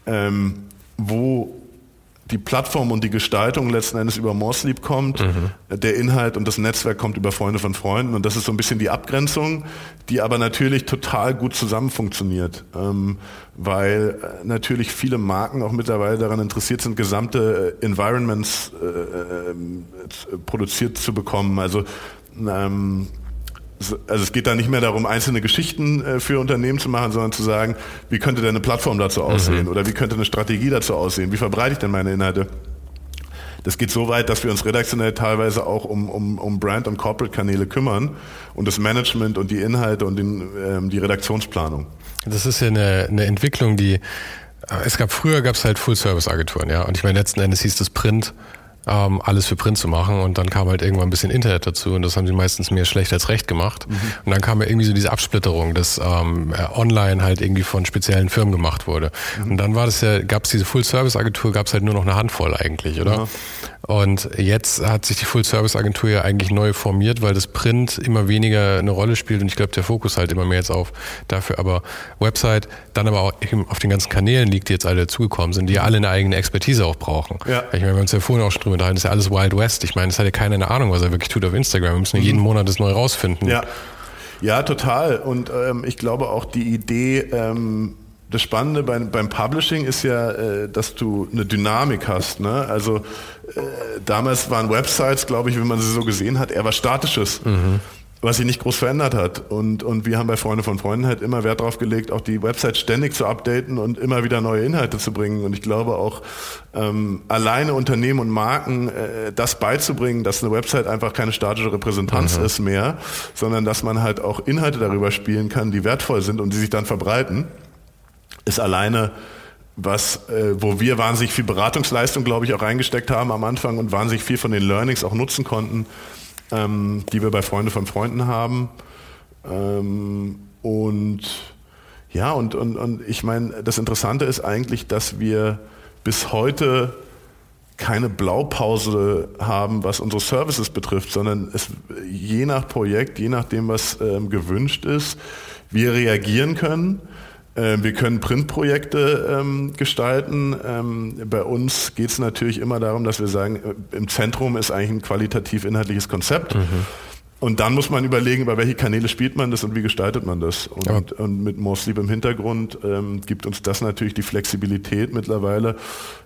ähm, wo die Plattform und die Gestaltung letzten Endes über Moresleep kommt, mhm. der Inhalt und das Netzwerk kommt über Freunde von Freunden und das ist so ein bisschen die Abgrenzung, die aber natürlich total gut zusammen funktioniert, ähm, weil äh, natürlich viele Marken auch mittlerweile daran interessiert sind, gesamte äh, Environments äh, äh, äh produziert zu bekommen. Also ähm, also es geht da nicht mehr darum, einzelne Geschichten äh, für Unternehmen zu machen, sondern zu sagen, wie könnte denn eine Plattform dazu aussehen mhm. oder wie könnte eine Strategie dazu aussehen, wie verbreite ich denn meine Inhalte. Das geht so weit, dass wir uns redaktionell teilweise auch um, um, um Brand- und Corporate-Kanäle kümmern und das Management und die Inhalte und den, ähm, die Redaktionsplanung. Das ist ja eine, eine Entwicklung, die äh, es gab früher gab es halt Full-Service-Agenturen, ja. Und ich meine, letzten Endes hieß das Print ähm, alles für Print zu machen und dann kam halt irgendwann ein bisschen Internet dazu und das haben sie meistens mehr schlecht als recht gemacht. Mhm. Und dann kam ja irgendwie so diese Absplitterung, dass ähm, äh, online halt irgendwie von speziellen Firmen gemacht wurde. Mhm. Und dann war das ja, gab es diese Full-Service-Agentur, gab es halt nur noch eine Handvoll eigentlich, oder? Ja. Und jetzt hat sich die Full-Service-Agentur ja eigentlich neu formiert, weil das Print immer weniger eine Rolle spielt und ich glaube, der Fokus halt immer mehr jetzt auf dafür. Aber Website, dann aber auch auf den ganzen Kanälen liegt, die jetzt alle dazugekommen sind, die ja alle eine eigene Expertise auch brauchen. Ja. Ich meine, wir haben uns ja vorhin auch schon drüber unterhalten, das ist ja alles Wild West. Ich meine, es hat ja keiner eine Ahnung, was er wirklich tut auf Instagram. Wir müssen ja mhm. jeden Monat das neu rausfinden. Ja. Ja, total. Und ähm, ich glaube auch die Idee, ähm, das Spannende beim, beim Publishing ist ja, äh, dass du eine Dynamik hast. Ne? Also äh, damals waren Websites, glaube ich, wenn man sie so gesehen hat, eher was Statisches. Mhm was sich nicht groß verändert hat. Und, und wir haben bei Freunde von Freunden halt immer Wert darauf gelegt, auch die Website ständig zu updaten und immer wieder neue Inhalte zu bringen. Und ich glaube auch, ähm, alleine Unternehmen und Marken äh, das beizubringen, dass eine Website einfach keine statische Repräsentanz mhm. ist mehr, sondern dass man halt auch Inhalte darüber spielen kann, die wertvoll sind und die sich dann verbreiten, ist alleine was, äh, wo wir wahnsinnig viel Beratungsleistung, glaube ich, auch reingesteckt haben am Anfang und wahnsinnig viel von den Learnings auch nutzen konnten ähm, die wir bei Freunde von Freunden haben. Ähm, und ja, und, und, und ich meine, das Interessante ist eigentlich, dass wir bis heute keine Blaupause haben, was unsere Services betrifft, sondern es je nach Projekt, je nachdem, was ähm, gewünscht ist, wir reagieren können wir können Printprojekte ähm, gestalten. Ähm, bei uns geht es natürlich immer darum, dass wir sagen, äh, im Zentrum ist eigentlich ein qualitativ inhaltliches Konzept. Mhm. Und dann muss man überlegen, über welche Kanäle spielt man das und wie gestaltet man das. Und, ja. und mit More Sleep im Hintergrund ähm, gibt uns das natürlich die Flexibilität mittlerweile,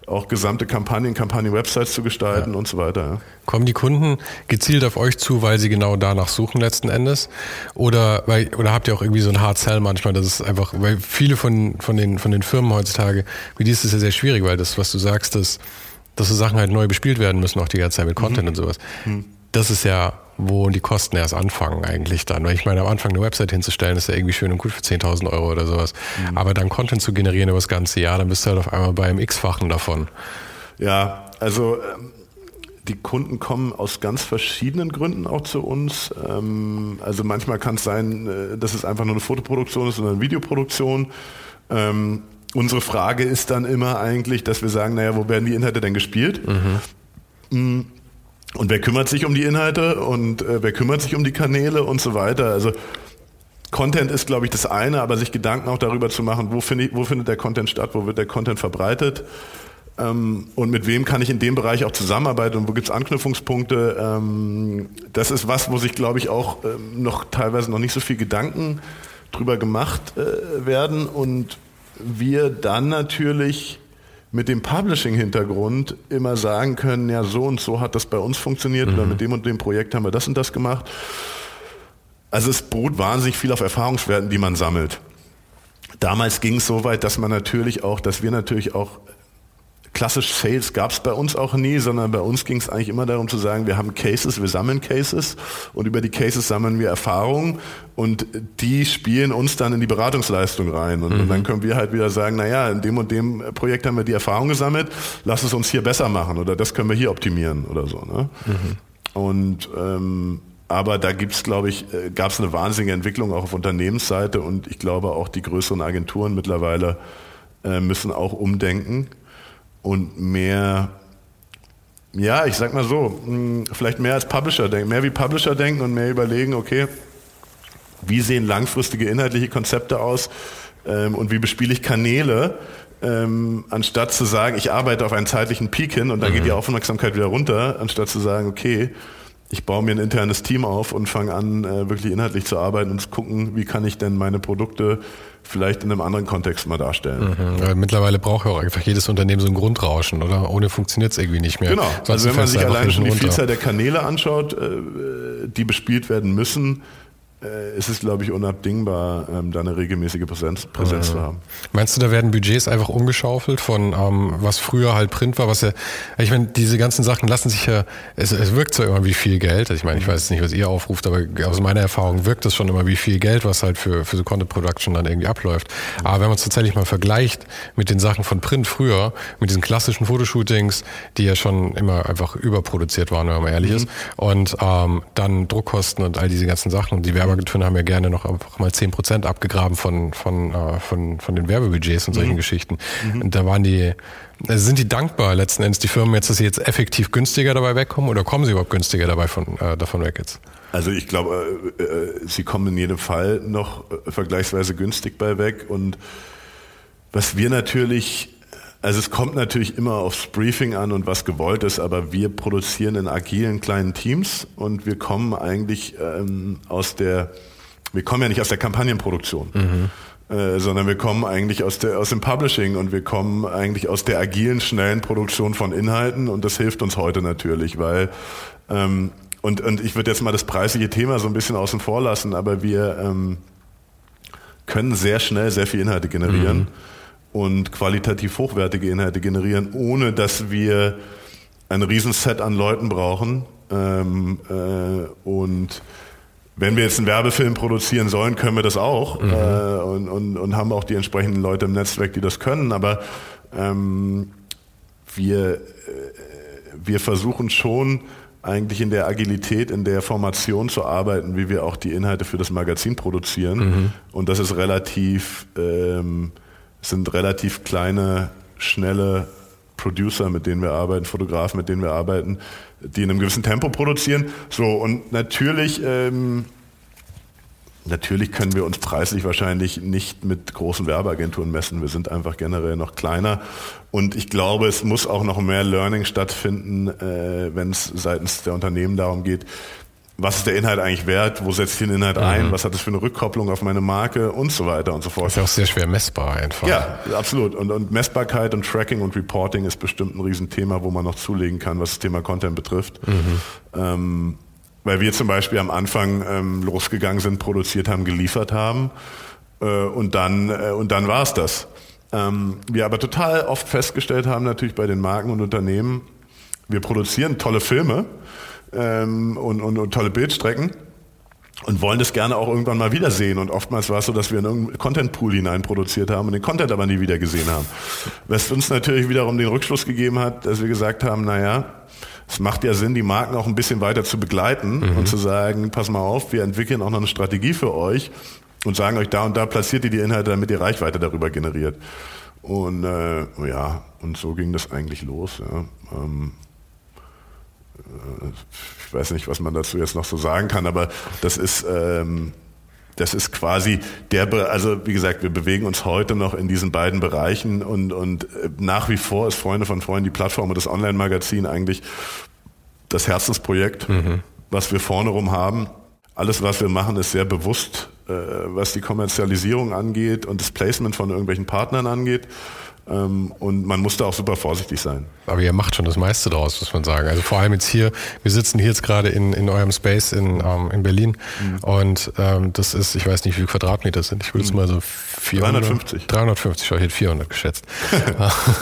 auch gesamte Kampagnen, Kampagnen-Websites zu gestalten ja. und so weiter. Ja. Kommen die Kunden gezielt auf euch zu, weil sie genau danach suchen letzten Endes? Oder, weil, oder habt ihr auch irgendwie so ein Hard Sell manchmal? Das ist einfach, weil viele von, von, den, von den Firmen heutzutage, wie dies ist ja sehr schwierig, weil das, was du sagst, dass, dass so Sachen halt neu bespielt werden müssen, auch die ganze Zeit mit Content mhm. und sowas. Mhm. Das ist ja wo die Kosten erst anfangen eigentlich dann. Weil ich meine, am Anfang eine Website hinzustellen, ist ja irgendwie schön und gut für 10.000 Euro oder sowas. Mhm. Aber dann Content zu generieren über das ganze Jahr, dann bist du halt auf einmal beim X-fachen davon. Ja, also ähm, die Kunden kommen aus ganz verschiedenen Gründen auch zu uns. Ähm, also manchmal kann es sein, äh, dass es einfach nur eine Fotoproduktion ist oder eine Videoproduktion. Ähm, unsere Frage ist dann immer eigentlich, dass wir sagen, naja, wo werden die Inhalte denn gespielt? Mhm. Und wer kümmert sich um die Inhalte und äh, wer kümmert sich um die Kanäle und so weiter. Also Content ist, glaube ich, das eine, aber sich Gedanken auch darüber zu machen, wo, find ich, wo findet der Content statt, wo wird der Content verbreitet ähm, und mit wem kann ich in dem Bereich auch zusammenarbeiten und wo gibt es Anknüpfungspunkte. Ähm, das ist was, wo sich, glaube ich, auch ähm, noch teilweise noch nicht so viel Gedanken drüber gemacht äh, werden und wir dann natürlich mit dem Publishing-Hintergrund immer sagen können, ja, so und so hat das bei uns funktioniert mhm. oder mit dem und dem Projekt haben wir das und das gemacht. Also es beruht wahnsinnig viel auf Erfahrungswerten, die man sammelt. Damals ging es so weit, dass man natürlich auch, dass wir natürlich auch klassisch Sales gab es bei uns auch nie, sondern bei uns ging es eigentlich immer darum zu sagen, wir haben Cases, wir sammeln Cases und über die Cases sammeln wir Erfahrungen und die spielen uns dann in die Beratungsleistung rein. Und, mhm. und dann können wir halt wieder sagen, naja, in dem und dem Projekt haben wir die Erfahrung gesammelt, lass es uns hier besser machen oder das können wir hier optimieren oder so. Ne? Mhm. Und ähm, aber da gibt's, glaube ich, äh, gab es eine wahnsinnige Entwicklung auch auf Unternehmensseite und ich glaube auch die größeren Agenturen mittlerweile äh, müssen auch umdenken und mehr, ja, ich sag mal so, hm, vielleicht mehr als Publisher denken, mehr wie Publisher denken und mehr überlegen, okay, wie sehen langfristige inhaltliche Konzepte aus ähm, und wie bespiele ich Kanäle, ähm, anstatt zu sagen, ich arbeite auf einen zeitlichen Peak hin und dann mhm. geht die Aufmerksamkeit wieder runter, anstatt zu sagen, okay, ich baue mir ein internes Team auf und fange an, äh, wirklich inhaltlich zu arbeiten und zu gucken, wie kann ich denn meine Produkte vielleicht in einem anderen Kontext mal darstellen. Mhm, mittlerweile braucht ja auch einfach jedes Unternehmen so ein Grundrauschen, oder? Ohne funktioniert es irgendwie nicht mehr. Genau. Sonst also wenn man sich allein schon die Vielzahl der Kanäle anschaut, äh, die bespielt werden müssen, ist es, glaube ich, unabdingbar, ähm, da eine regelmäßige Präsenz, Präsenz zu haben. Meinst du, da werden Budgets einfach umgeschaufelt von ähm, was früher halt Print war, was ja, ich meine, diese ganzen Sachen lassen sich ja, es, es wirkt zwar immer wie viel Geld, ich meine, ich weiß nicht, was ihr aufruft, aber aus meiner Erfahrung wirkt es schon immer wie viel Geld, was halt für, für so Content Production dann irgendwie abläuft. Aber wenn man es tatsächlich mal vergleicht mit den Sachen von Print früher, mit diesen klassischen Fotoshootings, die ja schon immer einfach überproduziert waren, wenn man ehrlich mhm. ist, und ähm, dann Druckkosten und all diese ganzen Sachen und die Werbe Werbeagenturen haben ja gerne noch einfach mal 10 Prozent abgegraben von, von, äh, von, von den Werbebudgets und solchen mhm. Geschichten. Mhm. Und da waren die, also sind die dankbar letzten Endes, die Firmen jetzt, dass sie jetzt effektiv günstiger dabei wegkommen oder kommen sie überhaupt günstiger dabei von, äh, davon weg jetzt? Also ich glaube, äh, äh, sie kommen in jedem Fall noch äh, vergleichsweise günstig bei weg und was wir natürlich also es kommt natürlich immer aufs Briefing an und was gewollt ist, aber wir produzieren in agilen kleinen Teams und wir kommen eigentlich ähm, aus der wir kommen ja nicht aus der Kampagnenproduktion. Mhm. Äh, sondern wir kommen eigentlich aus, der, aus dem Publishing und wir kommen eigentlich aus der agilen, schnellen Produktion von Inhalten und das hilft uns heute natürlich, weil ähm, und, und ich würde jetzt mal das preisliche Thema so ein bisschen außen vor lassen, aber wir ähm, können sehr schnell sehr viele Inhalte generieren mhm. Und qualitativ hochwertige Inhalte generieren, ohne dass wir ein Riesenset an Leuten brauchen. Ähm, äh, und wenn wir jetzt einen Werbefilm produzieren sollen, können wir das auch mhm. äh, und, und, und haben auch die entsprechenden Leute im Netzwerk, die das können. Aber ähm, wir, äh, wir versuchen schon eigentlich in der Agilität, in der Formation zu arbeiten, wie wir auch die Inhalte für das Magazin produzieren. Mhm. Und das ist relativ, ähm, sind relativ kleine, schnelle Producer, mit denen wir arbeiten, Fotografen, mit denen wir arbeiten, die in einem gewissen Tempo produzieren. So, und natürlich, ähm, natürlich können wir uns preislich wahrscheinlich nicht mit großen Werbeagenturen messen. Wir sind einfach generell noch kleiner. Und ich glaube, es muss auch noch mehr Learning stattfinden, äh, wenn es seitens der Unternehmen darum geht, was ist der Inhalt eigentlich wert, wo setze ich den Inhalt ein, mhm. was hat das für eine Rückkopplung auf meine Marke und so weiter und so fort. Das ist ja auch sehr schwer messbar einfach. Ja, absolut. Und, und Messbarkeit und Tracking und Reporting ist bestimmt ein Riesenthema, wo man noch zulegen kann, was das Thema Content betrifft. Mhm. Ähm, weil wir zum Beispiel am Anfang ähm, losgegangen sind, produziert haben, geliefert haben äh, und dann, äh, und dann war es das. Ähm, wir aber total oft festgestellt haben, natürlich bei den Marken und Unternehmen, wir produzieren tolle Filme, ähm, und, und, und tolle Bildstrecken und wollen das gerne auch irgendwann mal wiedersehen. Und oftmals war es so, dass wir in irgendeinen Content-Pool hinein produziert haben und den Content aber nie wieder gesehen haben. Was uns natürlich wiederum den Rückschluss gegeben hat, dass wir gesagt haben, naja, es macht ja Sinn, die Marken auch ein bisschen weiter zu begleiten mhm. und zu sagen, pass mal auf, wir entwickeln auch noch eine Strategie für euch und sagen euch, da und da platziert ihr die Inhalte, damit ihr Reichweite darüber generiert. Und äh, ja, und so ging das eigentlich los. Ja. Ähm, ich weiß nicht, was man dazu jetzt noch so sagen kann, aber das ist, ähm, das ist quasi der, also wie gesagt, wir bewegen uns heute noch in diesen beiden Bereichen und, und äh, nach wie vor ist Freunde von Freunden die Plattform und das Online-Magazin eigentlich das Herzensprojekt, mhm. was wir vorne rum haben. Alles, was wir machen, ist sehr bewusst, äh, was die Kommerzialisierung angeht und das Placement von irgendwelchen Partnern angeht. Ähm, und man muss da auch super vorsichtig sein. Aber ihr macht schon das meiste draus, muss man sagen. Also vor allem jetzt hier, wir sitzen hier jetzt gerade in, in eurem Space in, ähm, in Berlin mhm. und ähm, das ist, ich weiß nicht, wie viele Quadratmeter sind. Ich würde es mhm. mal so 400, 350. 350, schau, ich hätte 400 geschätzt.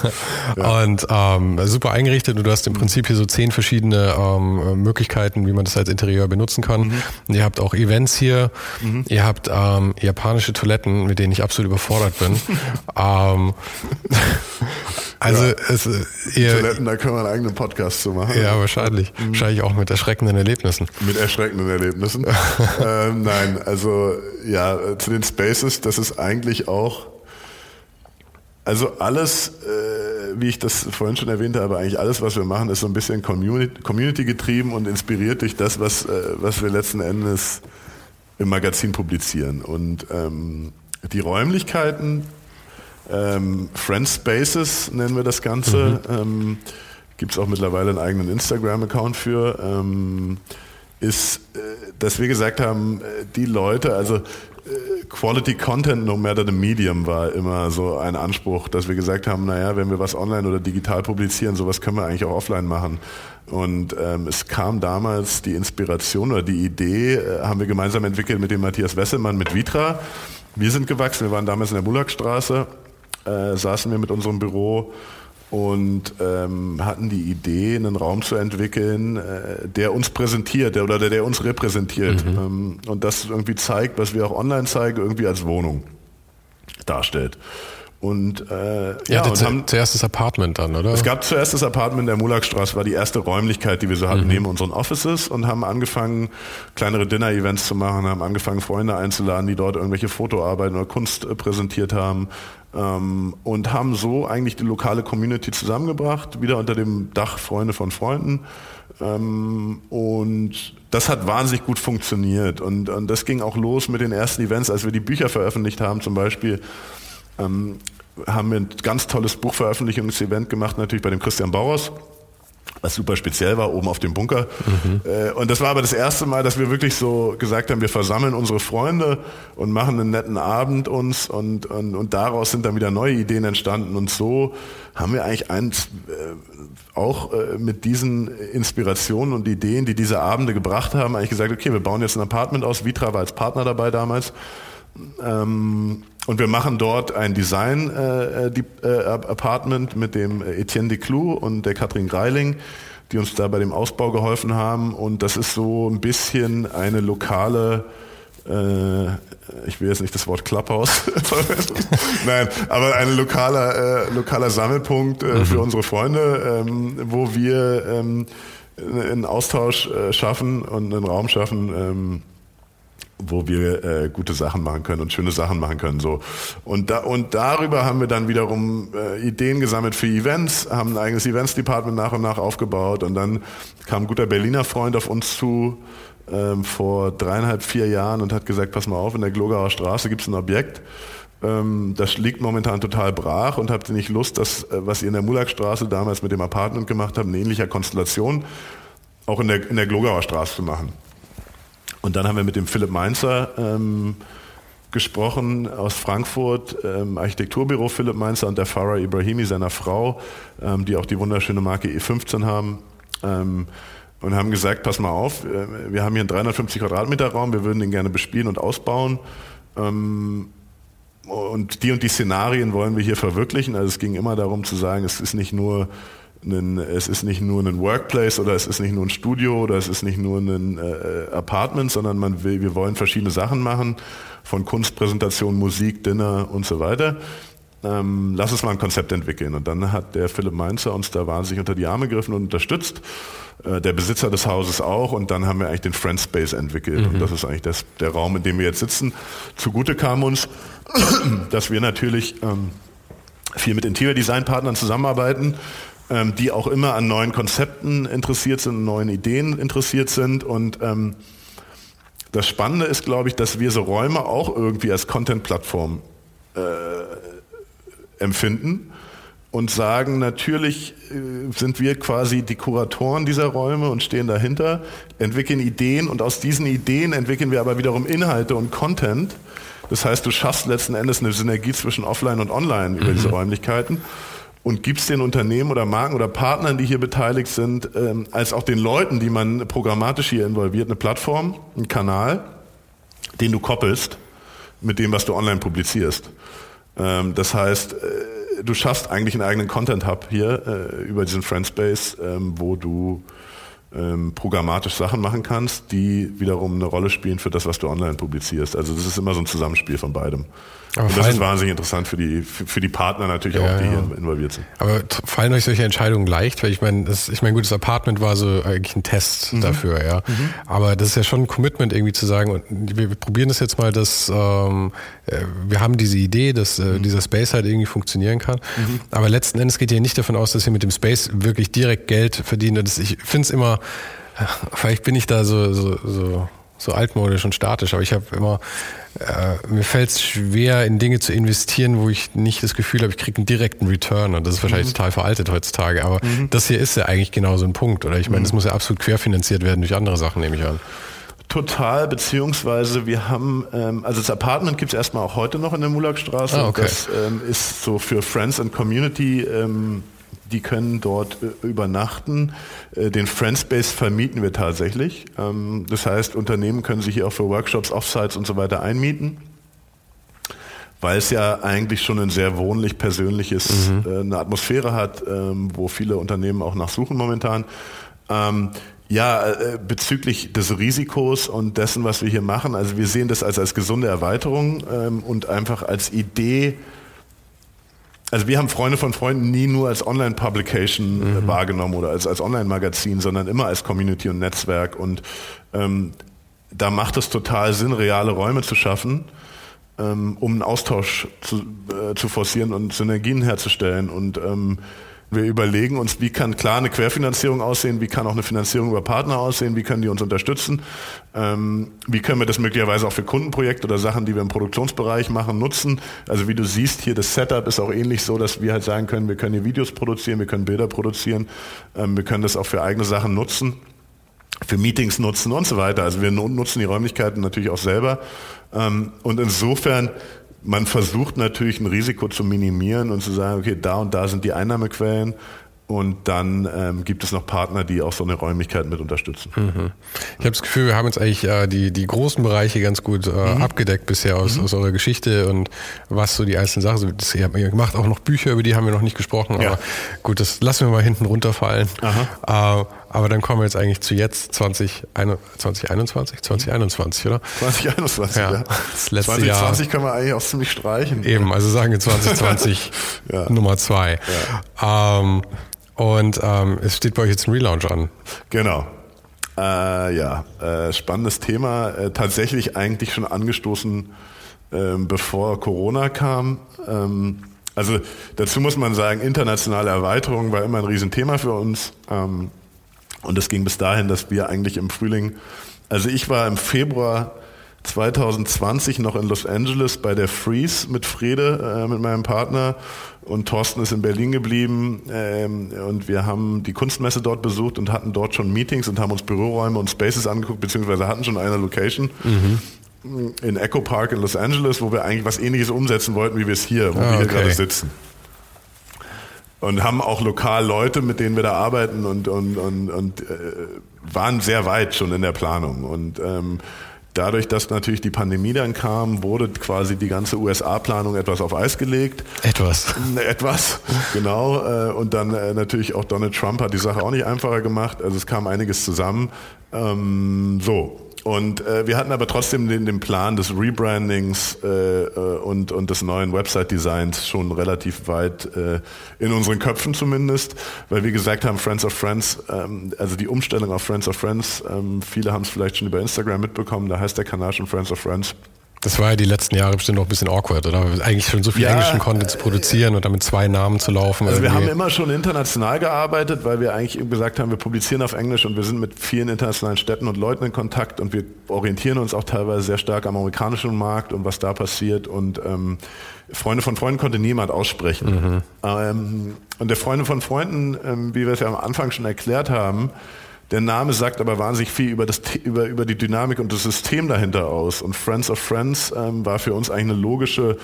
ja. Und ähm, super eingerichtet und du hast im Prinzip hier so zehn verschiedene ähm, Möglichkeiten, wie man das als Interieur benutzen kann. Mhm. Und ihr habt auch Events hier, mhm. ihr habt ähm, japanische Toiletten, mit denen ich absolut überfordert bin. also ja. es, ihr, Toiletten, da können wir einen eigenen Podcast zu machen. Ja, wahrscheinlich. Mhm. Wahrscheinlich auch mit erschreckenden Erlebnissen. Mit erschreckenden Erlebnissen. ähm, nein, also ja, zu den Spaces, das ist eigentlich auch, also alles, äh, wie ich das vorhin schon erwähnt habe, eigentlich alles, was wir machen, ist so ein bisschen Community, Community getrieben und inspiriert durch das, was, äh, was wir letzten Endes im Magazin publizieren. Und ähm, die Räumlichkeiten, ähm, Friend Spaces nennen wir das Ganze. Mhm. Ähm, Gibt es auch mittlerweile einen eigenen Instagram-Account für. Ähm, ist, äh, dass wir gesagt haben, äh, die Leute, also äh, Quality Content no matter the medium war immer so ein Anspruch, dass wir gesagt haben, naja, wenn wir was online oder digital publizieren, sowas können wir eigentlich auch offline machen. Und ähm, es kam damals die Inspiration oder die Idee, äh, haben wir gemeinsam entwickelt mit dem Matthias Wesselmann mit Vitra. Wir sind gewachsen, wir waren damals in der Bullagstraße äh, saßen wir mit unserem Büro und ähm, hatten die Idee, einen Raum zu entwickeln, äh, der uns präsentiert der, oder der, der uns repräsentiert mhm. ähm, und das irgendwie zeigt, was wir auch online zeigen, irgendwie als Wohnung darstellt. Und, äh, ja, und haben, zuerst das Apartment dann, oder? Es gab zuerst das Apartment der Mulakstraße, war die erste Räumlichkeit, die wir so hatten, mhm. neben unseren Offices und haben angefangen, kleinere Dinner-Events zu machen, haben angefangen, Freunde einzuladen, die dort irgendwelche Fotoarbeiten oder Kunst äh, präsentiert haben ähm, und haben so eigentlich die lokale Community zusammengebracht, wieder unter dem Dach Freunde von Freunden. Ähm, und das hat wahnsinnig gut funktioniert und, und das ging auch los mit den ersten Events, als wir die Bücher veröffentlicht haben, zum Beispiel ähm, haben wir ein ganz tolles Buchveröffentlichungsevent gemacht, natürlich bei dem Christian Bauers. Was super speziell war, oben auf dem Bunker. Mhm. Und das war aber das erste Mal, dass wir wirklich so gesagt haben, wir versammeln unsere Freunde und machen einen netten Abend uns und, und, und daraus sind dann wieder neue Ideen entstanden und so haben wir eigentlich eins, äh, auch äh, mit diesen Inspirationen und Ideen, die diese Abende gebracht haben, eigentlich gesagt, okay, wir bauen jetzt ein Apartment aus. Vitra war als Partner dabei damals. Ähm, und wir machen dort ein Design äh, äh, Apartment mit dem Etienne Declou und der Katrin Greiling, die uns da bei dem Ausbau geholfen haben. Und das ist so ein bisschen eine lokale äh, ich will jetzt nicht das Wort Clubhouse nein, aber ein lokaler, äh, lokaler Sammelpunkt äh, mhm. für unsere Freunde, ähm, wo wir ähm, einen Austausch äh, schaffen und einen Raum schaffen, ähm, wo wir äh, gute Sachen machen können und schöne Sachen machen können. So. Und, da, und darüber haben wir dann wiederum äh, Ideen gesammelt für Events, haben ein eigenes Events-Department nach und nach aufgebaut und dann kam ein guter Berliner Freund auf uns zu, ähm, vor dreieinhalb, vier Jahren und hat gesagt, pass mal auf, in der Glogauer Straße gibt es ein Objekt, ähm, das liegt momentan total brach und habt ihr nicht Lust, das, äh, was ihr in der Mulakstraße damals mit dem Apartment gemacht habt, in ähnlicher Konstellation, auch in der, in der Glogauer Straße zu machen. Und dann haben wir mit dem Philipp Mainzer ähm, gesprochen aus Frankfurt, ähm, Architekturbüro Philipp Mainzer und der Farah Ibrahimi, seiner Frau, ähm, die auch die wunderschöne Marke E15 haben. Ähm, und haben gesagt, pass mal auf, äh, wir haben hier einen 350 Quadratmeter Raum, wir würden den gerne bespielen und ausbauen. Ähm, und die und die Szenarien wollen wir hier verwirklichen. Also es ging immer darum zu sagen, es ist nicht nur ein, es ist nicht nur ein Workplace oder es ist nicht nur ein Studio oder es ist nicht nur ein äh, Apartment, sondern man will, wir wollen verschiedene Sachen machen, von Kunstpräsentation, Musik, Dinner und so weiter ähm, lass uns mal ein Konzept entwickeln. Und dann hat der Philipp Mainzer uns da wahnsinnig unter die Arme gegriffen und unterstützt. Äh, der Besitzer des Hauses auch. Und dann haben wir eigentlich den Friend Space entwickelt. Mhm. Und das ist eigentlich das, der Raum, in dem wir jetzt sitzen. Zugute kam uns, dass wir natürlich ähm, viel mit Interior Design Partnern zusammenarbeiten, ähm, die auch immer an neuen Konzepten interessiert sind, neuen Ideen interessiert sind und ähm, das Spannende ist, glaube ich, dass wir so Räume auch irgendwie als Content-Plattform äh, empfinden und sagen, natürlich äh, sind wir quasi die Kuratoren dieser Räume und stehen dahinter, entwickeln Ideen und aus diesen Ideen entwickeln wir aber wiederum Inhalte und Content. Das heißt, du schaffst letzten Endes eine Synergie zwischen Offline und Online über mhm. diese Räumlichkeiten und gibst den Unternehmen oder Marken oder Partnern, die hier beteiligt sind, ähm, als auch den Leuten, die man programmatisch hier involviert, eine Plattform, einen Kanal, den du koppelst mit dem, was du online publizierst. Ähm, das heißt, äh, du schaffst eigentlich einen eigenen Content Hub hier äh, über diesen Friendspace, ähm, wo du ähm, programmatisch Sachen machen kannst, die wiederum eine Rolle spielen für das, was du online publizierst. Also das ist immer so ein Zusammenspiel von beidem. Aber und das ist wahnsinnig interessant für die, für, für die Partner natürlich ja, auch, die hier involviert sind. Aber fallen euch solche Entscheidungen leicht? Weil ich meine, das, ich meine, gut, das Apartment war so eigentlich ein Test mhm. dafür, ja. Mhm. Aber das ist ja schon ein Commitment irgendwie zu sagen, und wir, wir probieren das jetzt mal, dass ähm, äh, wir haben diese Idee, dass äh, mhm. dieser Space halt irgendwie funktionieren kann. Mhm. Aber letzten Endes geht ihr nicht davon aus, dass ihr mit dem Space wirklich direkt Geld verdient. Ich finde es immer, vielleicht bin ich da so, so, so so altmodisch und statisch, aber ich habe immer, äh, mir fällt es schwer, in Dinge zu investieren, wo ich nicht das Gefühl habe, ich kriege einen direkten Return und das ist wahrscheinlich mhm. total veraltet heutzutage, aber mhm. das hier ist ja eigentlich genau so ein Punkt, oder? Ich meine, mhm. das muss ja absolut querfinanziert werden durch andere Sachen, nehme ich an. Total, beziehungsweise wir haben, ähm, also das Apartment gibt es erstmal auch heute noch in der Mulakstraße. Ah, okay. Das ähm, ist so für Friends and Community ähm, die können dort äh, übernachten. Äh, den Friendspace vermieten wir tatsächlich. Ähm, das heißt, Unternehmen können sich hier auch für Workshops, Offsites und so weiter einmieten weil es ja eigentlich schon ein sehr wohnlich persönliches, mhm. äh, eine Atmosphäre hat, ähm, wo viele Unternehmen auch nachsuchen momentan. Ähm, ja, äh, bezüglich des Risikos und dessen, was wir hier machen, also wir sehen das als, als gesunde Erweiterung ähm, und einfach als Idee, also wir haben Freunde von Freunden nie nur als Online-Publication äh, mhm. wahrgenommen oder als, als Online-Magazin, sondern immer als Community und Netzwerk. Und ähm, da macht es total Sinn, reale Räume zu schaffen, ähm, um einen Austausch zu, äh, zu forcieren und Synergien herzustellen. Und ähm, Wir überlegen uns, wie kann klar eine Querfinanzierung aussehen, wie kann auch eine Finanzierung über Partner aussehen, wie können die uns unterstützen, ähm, wie können wir das möglicherweise auch für Kundenprojekte oder Sachen, die wir im Produktionsbereich machen, nutzen. Also wie du siehst hier, das Setup ist auch ähnlich so, dass wir halt sagen können, wir können hier Videos produzieren, wir können Bilder produzieren, ähm, wir können das auch für eigene Sachen nutzen für Meetings nutzen und so weiter. Also wir nutzen die Räumlichkeiten natürlich auch selber. Ähm, und insofern man versucht natürlich ein Risiko zu minimieren und zu sagen, okay, da und da sind die Einnahmequellen und dann ähm, gibt es noch Partner, die auch so eine Räumlichkeit mit unterstützen. Mhm. Ich habe das Gefühl, wir haben jetzt eigentlich äh, die, die großen Bereiche ganz gut äh, mhm. abgedeckt bisher aus, mhm. aus eurer Geschichte und was so die einzelnen Sachen sind. Das, ihr habt gemacht auch noch Bücher, über die haben wir noch nicht gesprochen, ja. aber gut, das lassen wir mal hinten runterfallen. Äh, aber dann kommen wir jetzt eigentlich zu jetzt 20, 2021, 2021, oder? 2021, ja. ja. Das letzte 2020 Jahr. können wir eigentlich auch ziemlich streichen. Eben, also sagen wir 2020 ja. Nummer zwei. Ja. Ähm, und ähm, es steht bei euch jetzt ein Relaunch an. Genau. Äh, ja, äh, spannendes Thema. Äh, tatsächlich eigentlich schon angestoßen, ähm, bevor Corona kam. Ähm, also dazu muss man sagen, internationale Erweiterung war immer ein Riesenthema für uns. Ähm, und es ging bis dahin, dass wir eigentlich im Frühling, also ich war im Februar 2020 noch in Los Angeles bei der Freeze mit Frede, äh, mit meinem Partner. Und Thorsten ist in Berlin geblieben. Ähm, und wir haben die Kunstmesse dort besucht und hatten dort schon Meetings und haben uns Büroräume und Spaces angeguckt, beziehungsweise hatten schon eine Location. Mhm. In Echo Park in Los Angeles, wo wir eigentlich was ähnliches umsetzen wollten, wie wir es hier, wo ah, wir hier gerade sitzen und haben auch lokal Leute, mit denen wir da arbeiten und, und, und, und äh, waren sehr weit schon in der Planung. Und ähm, dadurch, dass natürlich die Pandemie dann kam, wurde quasi die ganze USA-Planung etwas auf Eis gelegt. Etwas. Etwas, genau. Äh, und dann äh, natürlich auch Donald Trump hat die Sache auch nicht einfacher gemacht. Also es kam einiges zusammen. Ähm, so, und äh, wir hatten aber trotzdem den, den Plan des Rebrandings äh, äh, und, und des neuen Website-Designs schon relativ weit äh, in unseren Köpfen zumindest, weil wir gesagt haben, Friends of Friends, ähm, also die Umstellung auf Friends of Friends, ähm, viele haben es vielleicht schon über Instagram mitbekommen, da heißt der Kanal schon Friends of Friends. Das war ja die letzten Jahre bestimmt noch ein bisschen awkward, oder? Eigentlich schon so viel ja, englischen Content zu produzieren und damit zwei Namen zu laufen. Also irgendwie. wir haben immer schon international gearbeitet, weil wir eigentlich gesagt haben, wir publizieren auf Englisch und wir sind mit vielen internationalen Städten und Leuten in Kontakt und wir orientieren uns auch teilweise sehr stark am amerikanischen Markt und was da passiert und ähm, Freunde von Freunden konnte niemand aussprechen. Mhm. Ähm, und der Freunde von Freunden, ähm, wie wir es ja am Anfang schon erklärt haben, der Name sagt aber wahnsinnig viel über, das, über, über die Dynamik und das System dahinter aus. Und Friends of Friends ähm, war für uns eigentlich eine logische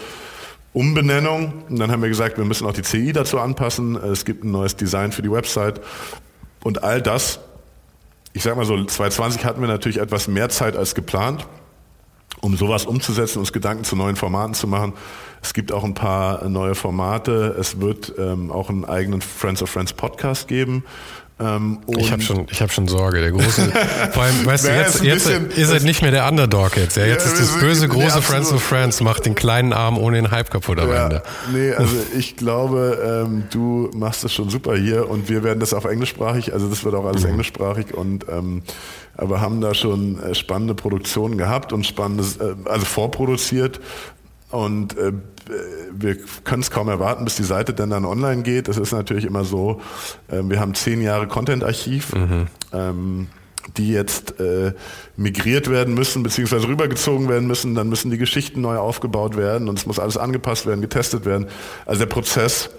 Umbenennung. Und dann haben wir gesagt, wir müssen auch die CI dazu anpassen. Es gibt ein neues Design für die Website. Und all das, ich sag mal so, 2020 hatten wir natürlich etwas mehr Zeit als geplant, um sowas umzusetzen, uns Gedanken zu neuen Formaten zu machen. Es gibt auch ein paar neue Formate. Es wird ähm, auch einen eigenen Friends of Friends Podcast geben. Ähm, ich habe schon, ich hab schon Sorge. Der große, vor allem, weißt du, jetzt, jetzt ihr seid nicht mehr der Underdog jetzt. Ja, jetzt ja, ist das böse große nee, Friends of Friends macht den kleinen Arm ohne den Hype kaputt am ja, Ende. Nee, also ich glaube, ähm, du machst es schon super hier und wir werden das auf englischsprachig, also das wird auch alles mhm. englischsprachig und ähm, aber haben da schon äh, spannende Produktionen gehabt und spannendes, äh, also vorproduziert und äh, wir können es kaum erwarten, bis die Seite dann dann online geht. Es ist natürlich immer so, äh, wir haben zehn Jahre Content-Archiv, mhm. ähm, die jetzt äh, migriert werden müssen, beziehungsweise rübergezogen werden müssen. Dann müssen die Geschichten neu aufgebaut werden und es muss alles angepasst werden, getestet werden. Also der Prozess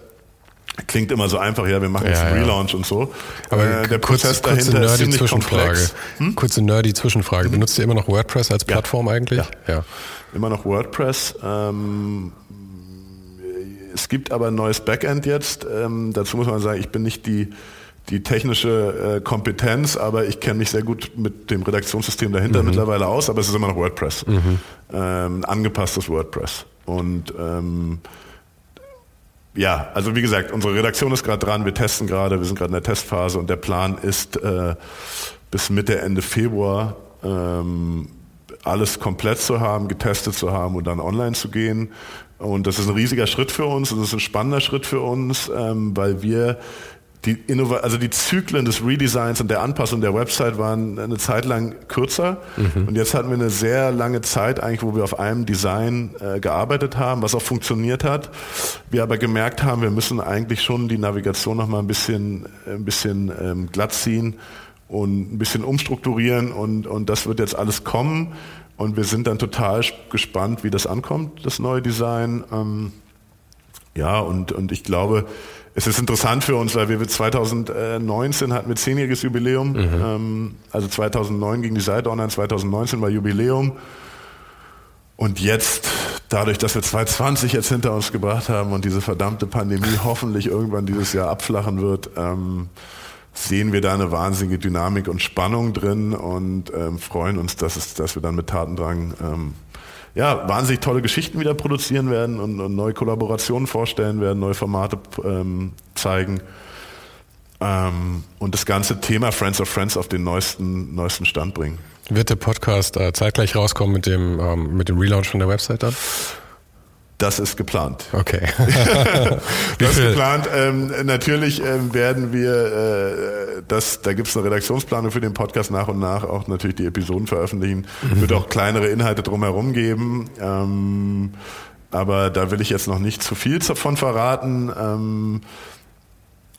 Klingt immer so einfach, ja, wir machen jetzt einen Relaunch ja. und so. Aber äh, der kurz, Prozess kurze dahinter nerdy ist Zwischenfrage. Hm? Kurze nerdy Zwischenfrage. Benutzt ihr immer noch WordPress als Plattform ja. eigentlich? Ja. ja. Immer noch WordPress. Ähm, es gibt aber ein neues Backend jetzt. Ähm, dazu muss man sagen, ich bin nicht die, die technische äh, Kompetenz, aber ich kenne mich sehr gut mit dem Redaktionssystem dahinter mhm. mittlerweile aus, aber es ist immer noch WordPress. Mhm. Ähm, angepasstes WordPress. Und ähm, ja, also wie gesagt, unsere Redaktion ist gerade dran, wir testen gerade, wir sind gerade in der Testphase und der Plan ist äh, bis Mitte, Ende Februar ähm, alles komplett zu haben, getestet zu haben und dann online zu gehen. Und das ist ein riesiger Schritt für uns, das ist ein spannender Schritt für uns, ähm, weil wir die Innova also die Zyklen des Redesigns und der Anpassung der Website waren eine Zeit lang kürzer mhm. und jetzt hatten wir eine sehr lange Zeit eigentlich, wo wir auf einem Design äh, gearbeitet haben, was auch funktioniert hat. Wir aber gemerkt haben, wir müssen eigentlich schon die Navigation noch mal ein bisschen ein bisschen ähm, glatt ziehen und ein bisschen umstrukturieren und und das wird jetzt alles kommen und wir sind dann total gespannt, wie das ankommt, das neue Design. Ähm, ja und und ich glaube es ist interessant für uns, weil wir 2019 hatten wir zehnjähriges Jubiläum. Mhm. Ähm, also 2009 ging die Seite online, 2019 war Jubiläum. Und jetzt, dadurch, dass wir 2020 jetzt hinter uns gebracht haben und diese verdammte Pandemie hoffentlich irgendwann dieses Jahr abflachen wird, ähm, sehen wir da eine wahnsinnige Dynamik und Spannung drin und ähm, freuen uns, dass, es, dass wir dann mit Tatendrang ähm, ja, wahnsinnig tolle Geschichten wieder produzieren werden und, und neue Kollaborationen vorstellen werden, neue Formate ähm, zeigen. Ähm, und das ganze Thema Friends of Friends auf den neuesten, neuesten Stand bringen. Wird der Podcast äh, zeitgleich rauskommen mit dem, ähm, mit dem Relaunch von der Website dann? Das ist geplant. Okay. das ist geplant. Ähm, natürlich ähm, werden wir, äh, das, da gibt es eine Redaktionsplanung für den Podcast nach und nach auch natürlich die Episoden veröffentlichen. Mhm. Wird auch kleinere Inhalte drumherum geben. Ähm, aber da will ich jetzt noch nicht zu viel davon verraten. Ähm,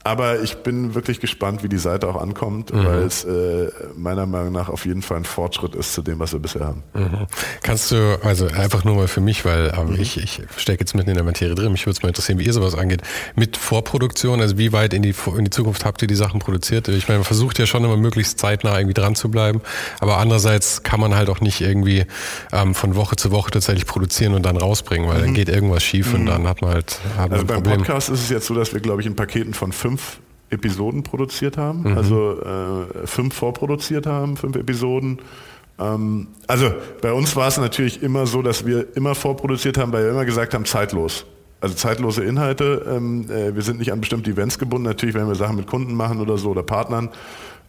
aber ich bin wirklich gespannt, wie die Seite auch ankommt, mhm. weil es äh, meiner Meinung nach auf jeden Fall ein Fortschritt ist zu dem, was wir bisher haben. Mhm. Kannst du, also einfach nur mal für mich, weil ähm, mhm. ich, ich stecke jetzt mitten in der Materie drin, mich würde es mal interessieren, wie ihr sowas angeht. Mit Vorproduktion, also wie weit in die, in die Zukunft habt ihr die Sachen produziert? Ich meine, man versucht ja schon immer möglichst zeitnah irgendwie dran zu bleiben, aber andererseits kann man halt auch nicht irgendwie ähm, von Woche zu Woche tatsächlich produzieren und dann rausbringen, weil dann mhm. geht irgendwas schief und mhm. dann hat man halt hat Also beim. Podcast ist es jetzt so, dass wir, glaube ich, in Paketen von fünf fünf Episoden produziert haben, mhm. also äh, fünf vorproduziert haben, fünf Episoden. Ähm, also bei uns war es natürlich immer so, dass wir immer vorproduziert haben, weil wir immer gesagt haben, zeitlos. Also zeitlose Inhalte. Ähm, äh, wir sind nicht an bestimmte Events gebunden. Natürlich, wenn wir Sachen mit Kunden machen oder so oder Partnern,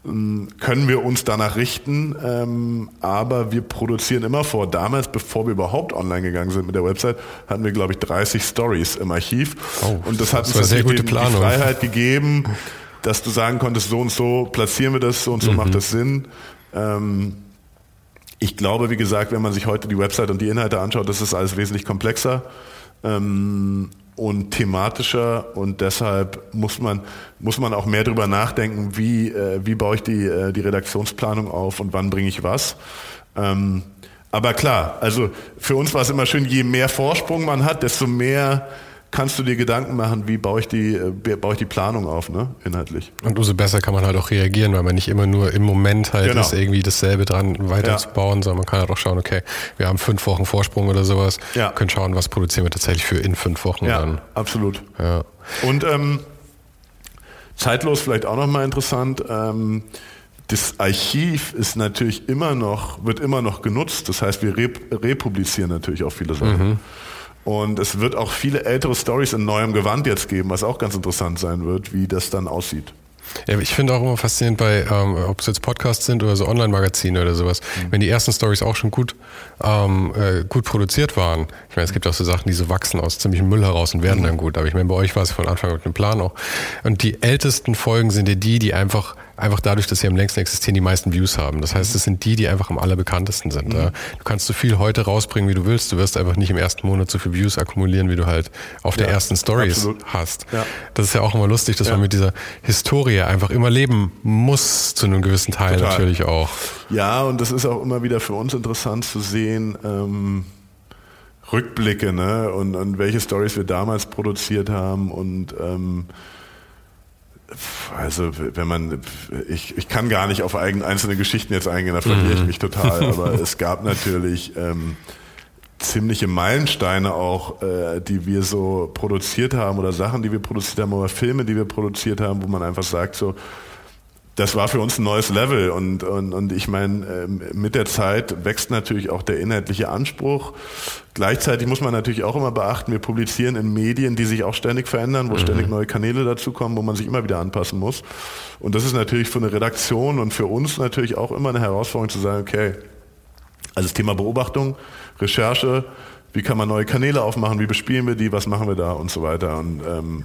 können wir uns danach richten, ähm, aber wir produzieren immer vor. Damals, bevor wir überhaupt online gegangen sind mit der Website, hatten wir, glaube ich, 30 Stories im Archiv. Oh, und das hat das uns sehr gute die Freiheit gegeben, dass du sagen konntest, so und so platzieren wir das, so und so mhm. macht das Sinn. Ähm, ich glaube, wie gesagt, wenn man sich heute die Website und die Inhalte anschaut, das ist alles wesentlich komplexer. Ähm, und thematischer und deshalb muss man, muss man auch mehr darüber nachdenken, wie, äh, wie baue ich die, äh, die Redaktionsplanung auf und wann bringe ich was. Ähm, aber klar, also für uns war es immer schön, je mehr Vorsprung man hat, desto mehr kannst du dir Gedanken machen, wie baue ich die, äh, baue ich die Planung auf, ne, inhaltlich. Und umso besser kann man halt auch reagieren, weil man nicht immer nur im Moment halt genau. ist, irgendwie dasselbe dran weiterzubauen, ja. sondern man kann halt auch schauen, okay, wir haben fünf Wochen Vorsprung oder sowas, ja. können schauen, was produzieren wir tatsächlich für in fünf Wochen ja, dann. absolut. Ja. Und ähm, zeitlos vielleicht auch nochmal interessant, ähm, das Archiv ist natürlich immer noch, wird immer noch genutzt. Das heißt, wir republizieren natürlich auch viele Sachen. Mhm. Und es wird auch viele ältere Stories in neuem Gewand jetzt geben, was auch ganz interessant sein wird, wie das dann aussieht. Ja, ich finde auch immer faszinierend bei, ähm, ob es jetzt Podcasts sind oder so Online-Magazine oder sowas, mhm. wenn die ersten Stories auch schon gut, ähm, äh, gut produziert waren. Ich meine, es gibt auch so Sachen, die so wachsen aus ziemlichem Müll heraus und werden mhm. dann gut. Aber ich meine, bei euch war es von Anfang an mit dem Plan auch. Und die ältesten Folgen sind ja die, die einfach einfach dadurch, dass sie am längsten existieren, die meisten Views haben. Das heißt, es sind die, die einfach am allerbekanntesten sind. Mhm. Ja. Du kannst so viel heute rausbringen, wie du willst. Du wirst einfach nicht im ersten Monat so viel Views akkumulieren, wie du halt auf ja, der ersten Stories absolut. hast. Ja. Das ist ja auch immer lustig, dass man mit dieser Historie einfach immer leben muss, zu einem gewissen Teil Total. natürlich auch. Ja, und das ist auch immer wieder für uns interessant zu sehen, ähm, Rückblicke, ne? Und, und welche Stories wir damals produziert haben und ähm, also wenn man, ich, ich kann gar nicht auf einzelne Geschichten jetzt eingehen, da verliere ich mhm. mich total, aber es gab natürlich ähm, ziemliche Meilensteine auch, äh, die wir so produziert haben oder Sachen, die wir produziert haben oder Filme, die wir produziert haben, wo man einfach sagt so, das war für uns ein neues Level und, und, und ich meine, ähm, mit der Zeit wächst natürlich auch der inhaltliche Anspruch. Gleichzeitig muss man natürlich auch immer beachten, wir publizieren in Medien, die sich auch ständig verändern, wo mhm. ständig neue Kanäle dazukommen, wo man sich immer wieder anpassen muss. Und das ist natürlich für eine Redaktion und für uns natürlich auch immer eine Herausforderung zu sagen, okay, also das Thema Beobachtung, Recherche, wie kann man neue Kanäle aufmachen, wie bespielen wir die, was machen wir da und so weiter. Und ähm,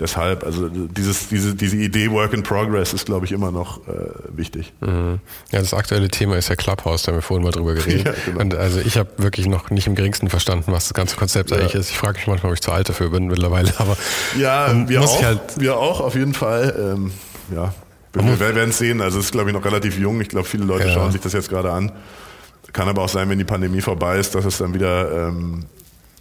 deshalb, also dieses, diese, diese Idee Work in Progress ist, glaube ich, immer noch äh, wichtig. Mhm. Ja, das aktuelle Thema ist ja Clubhouse, da haben wir vorhin mal drüber geredet. ja, genau. Und also ich habe wirklich noch nicht im geringsten verstanden, was das ganze Konzept ja. eigentlich ist. Ich frage mich manchmal, ob ich zu alt dafür bin mittlerweile, aber ja, wir auch, halt wir auch auf jeden Fall. Ähm, ja, wir werden es sehen. Also es ist, glaube ich, noch relativ jung. Ich glaube, viele Leute ja. schauen sich das jetzt gerade an. Kann aber auch sein, wenn die Pandemie vorbei ist, dass es dann wieder ähm,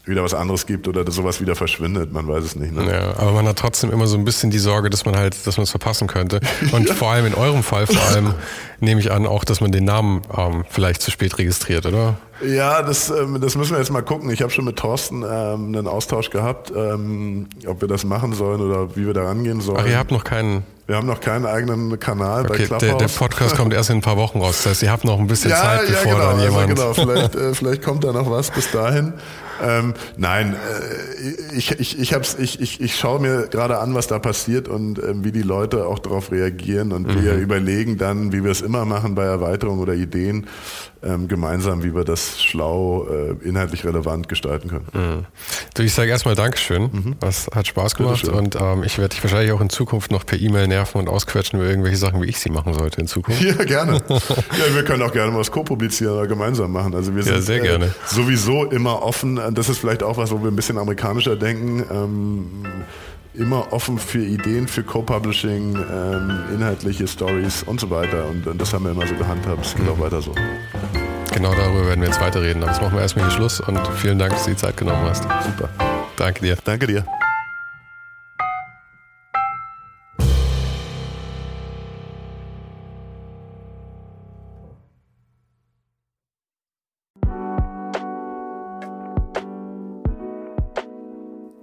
wieder was anderes gibt oder sowas wieder verschwindet, man weiß es nicht. Ne? Ja, aber man hat trotzdem immer so ein bisschen die Sorge, dass man halt, dass man es verpassen könnte. Und ja. vor allem in eurem Fall, vor allem nehme ich an, auch, dass man den Namen ähm, vielleicht zu spät registriert, oder? Ja, das, ähm, das müssen wir jetzt mal gucken. Ich habe schon mit Thorsten ähm, einen Austausch gehabt, ähm, ob wir das machen sollen oder wie wir da rangehen sollen. Ach, ihr habt noch keinen. Wir haben noch keinen eigenen Kanal okay, bei Clubhouse. Der, der Podcast kommt erst in ein paar Wochen raus. Das heißt, ihr habt noch ein bisschen ja, Zeit, bevor ja, genau, dann jemand. Also genau, vielleicht, äh, vielleicht kommt da noch was bis dahin. Ähm, nein, äh, ich, ich, ich, hab's, ich, ich, ich schaue mir gerade an, was da passiert und äh, wie die Leute auch darauf reagieren und mhm. wir überlegen dann, wie wir es immer machen bei Erweiterungen oder Ideen, ähm, gemeinsam, wie wir das schlau, äh, inhaltlich relevant gestalten können. Mhm. Du, ich sage erstmal Dankeschön. Mhm. Das hat Spaß gemacht und ähm, ich werde dich wahrscheinlich auch in Zukunft noch per E-Mail nerven und ausquetschen über irgendwelche Sachen, wie ich sie machen sollte in Zukunft. Ja, gerne. ja, wir können auch gerne was co-publizieren oder gemeinsam machen. Also wir sind ja, sehr gerne. Äh, sowieso immer offen. Das ist vielleicht auch was, wo wir ein bisschen amerikanischer denken. Ähm, immer offen für Ideen, für Co-Publishing, ähm, inhaltliche Stories und so weiter. Und, und, das haben wir immer so gehandhabt. Es geht mhm. auch weiter so. Genau darüber werden wir jetzt weiterreden. Aber jetzt machen wir erstmal hier Schluss und vielen Dank, dass du die Zeit genommen hast. Super. Danke dir. Danke dir.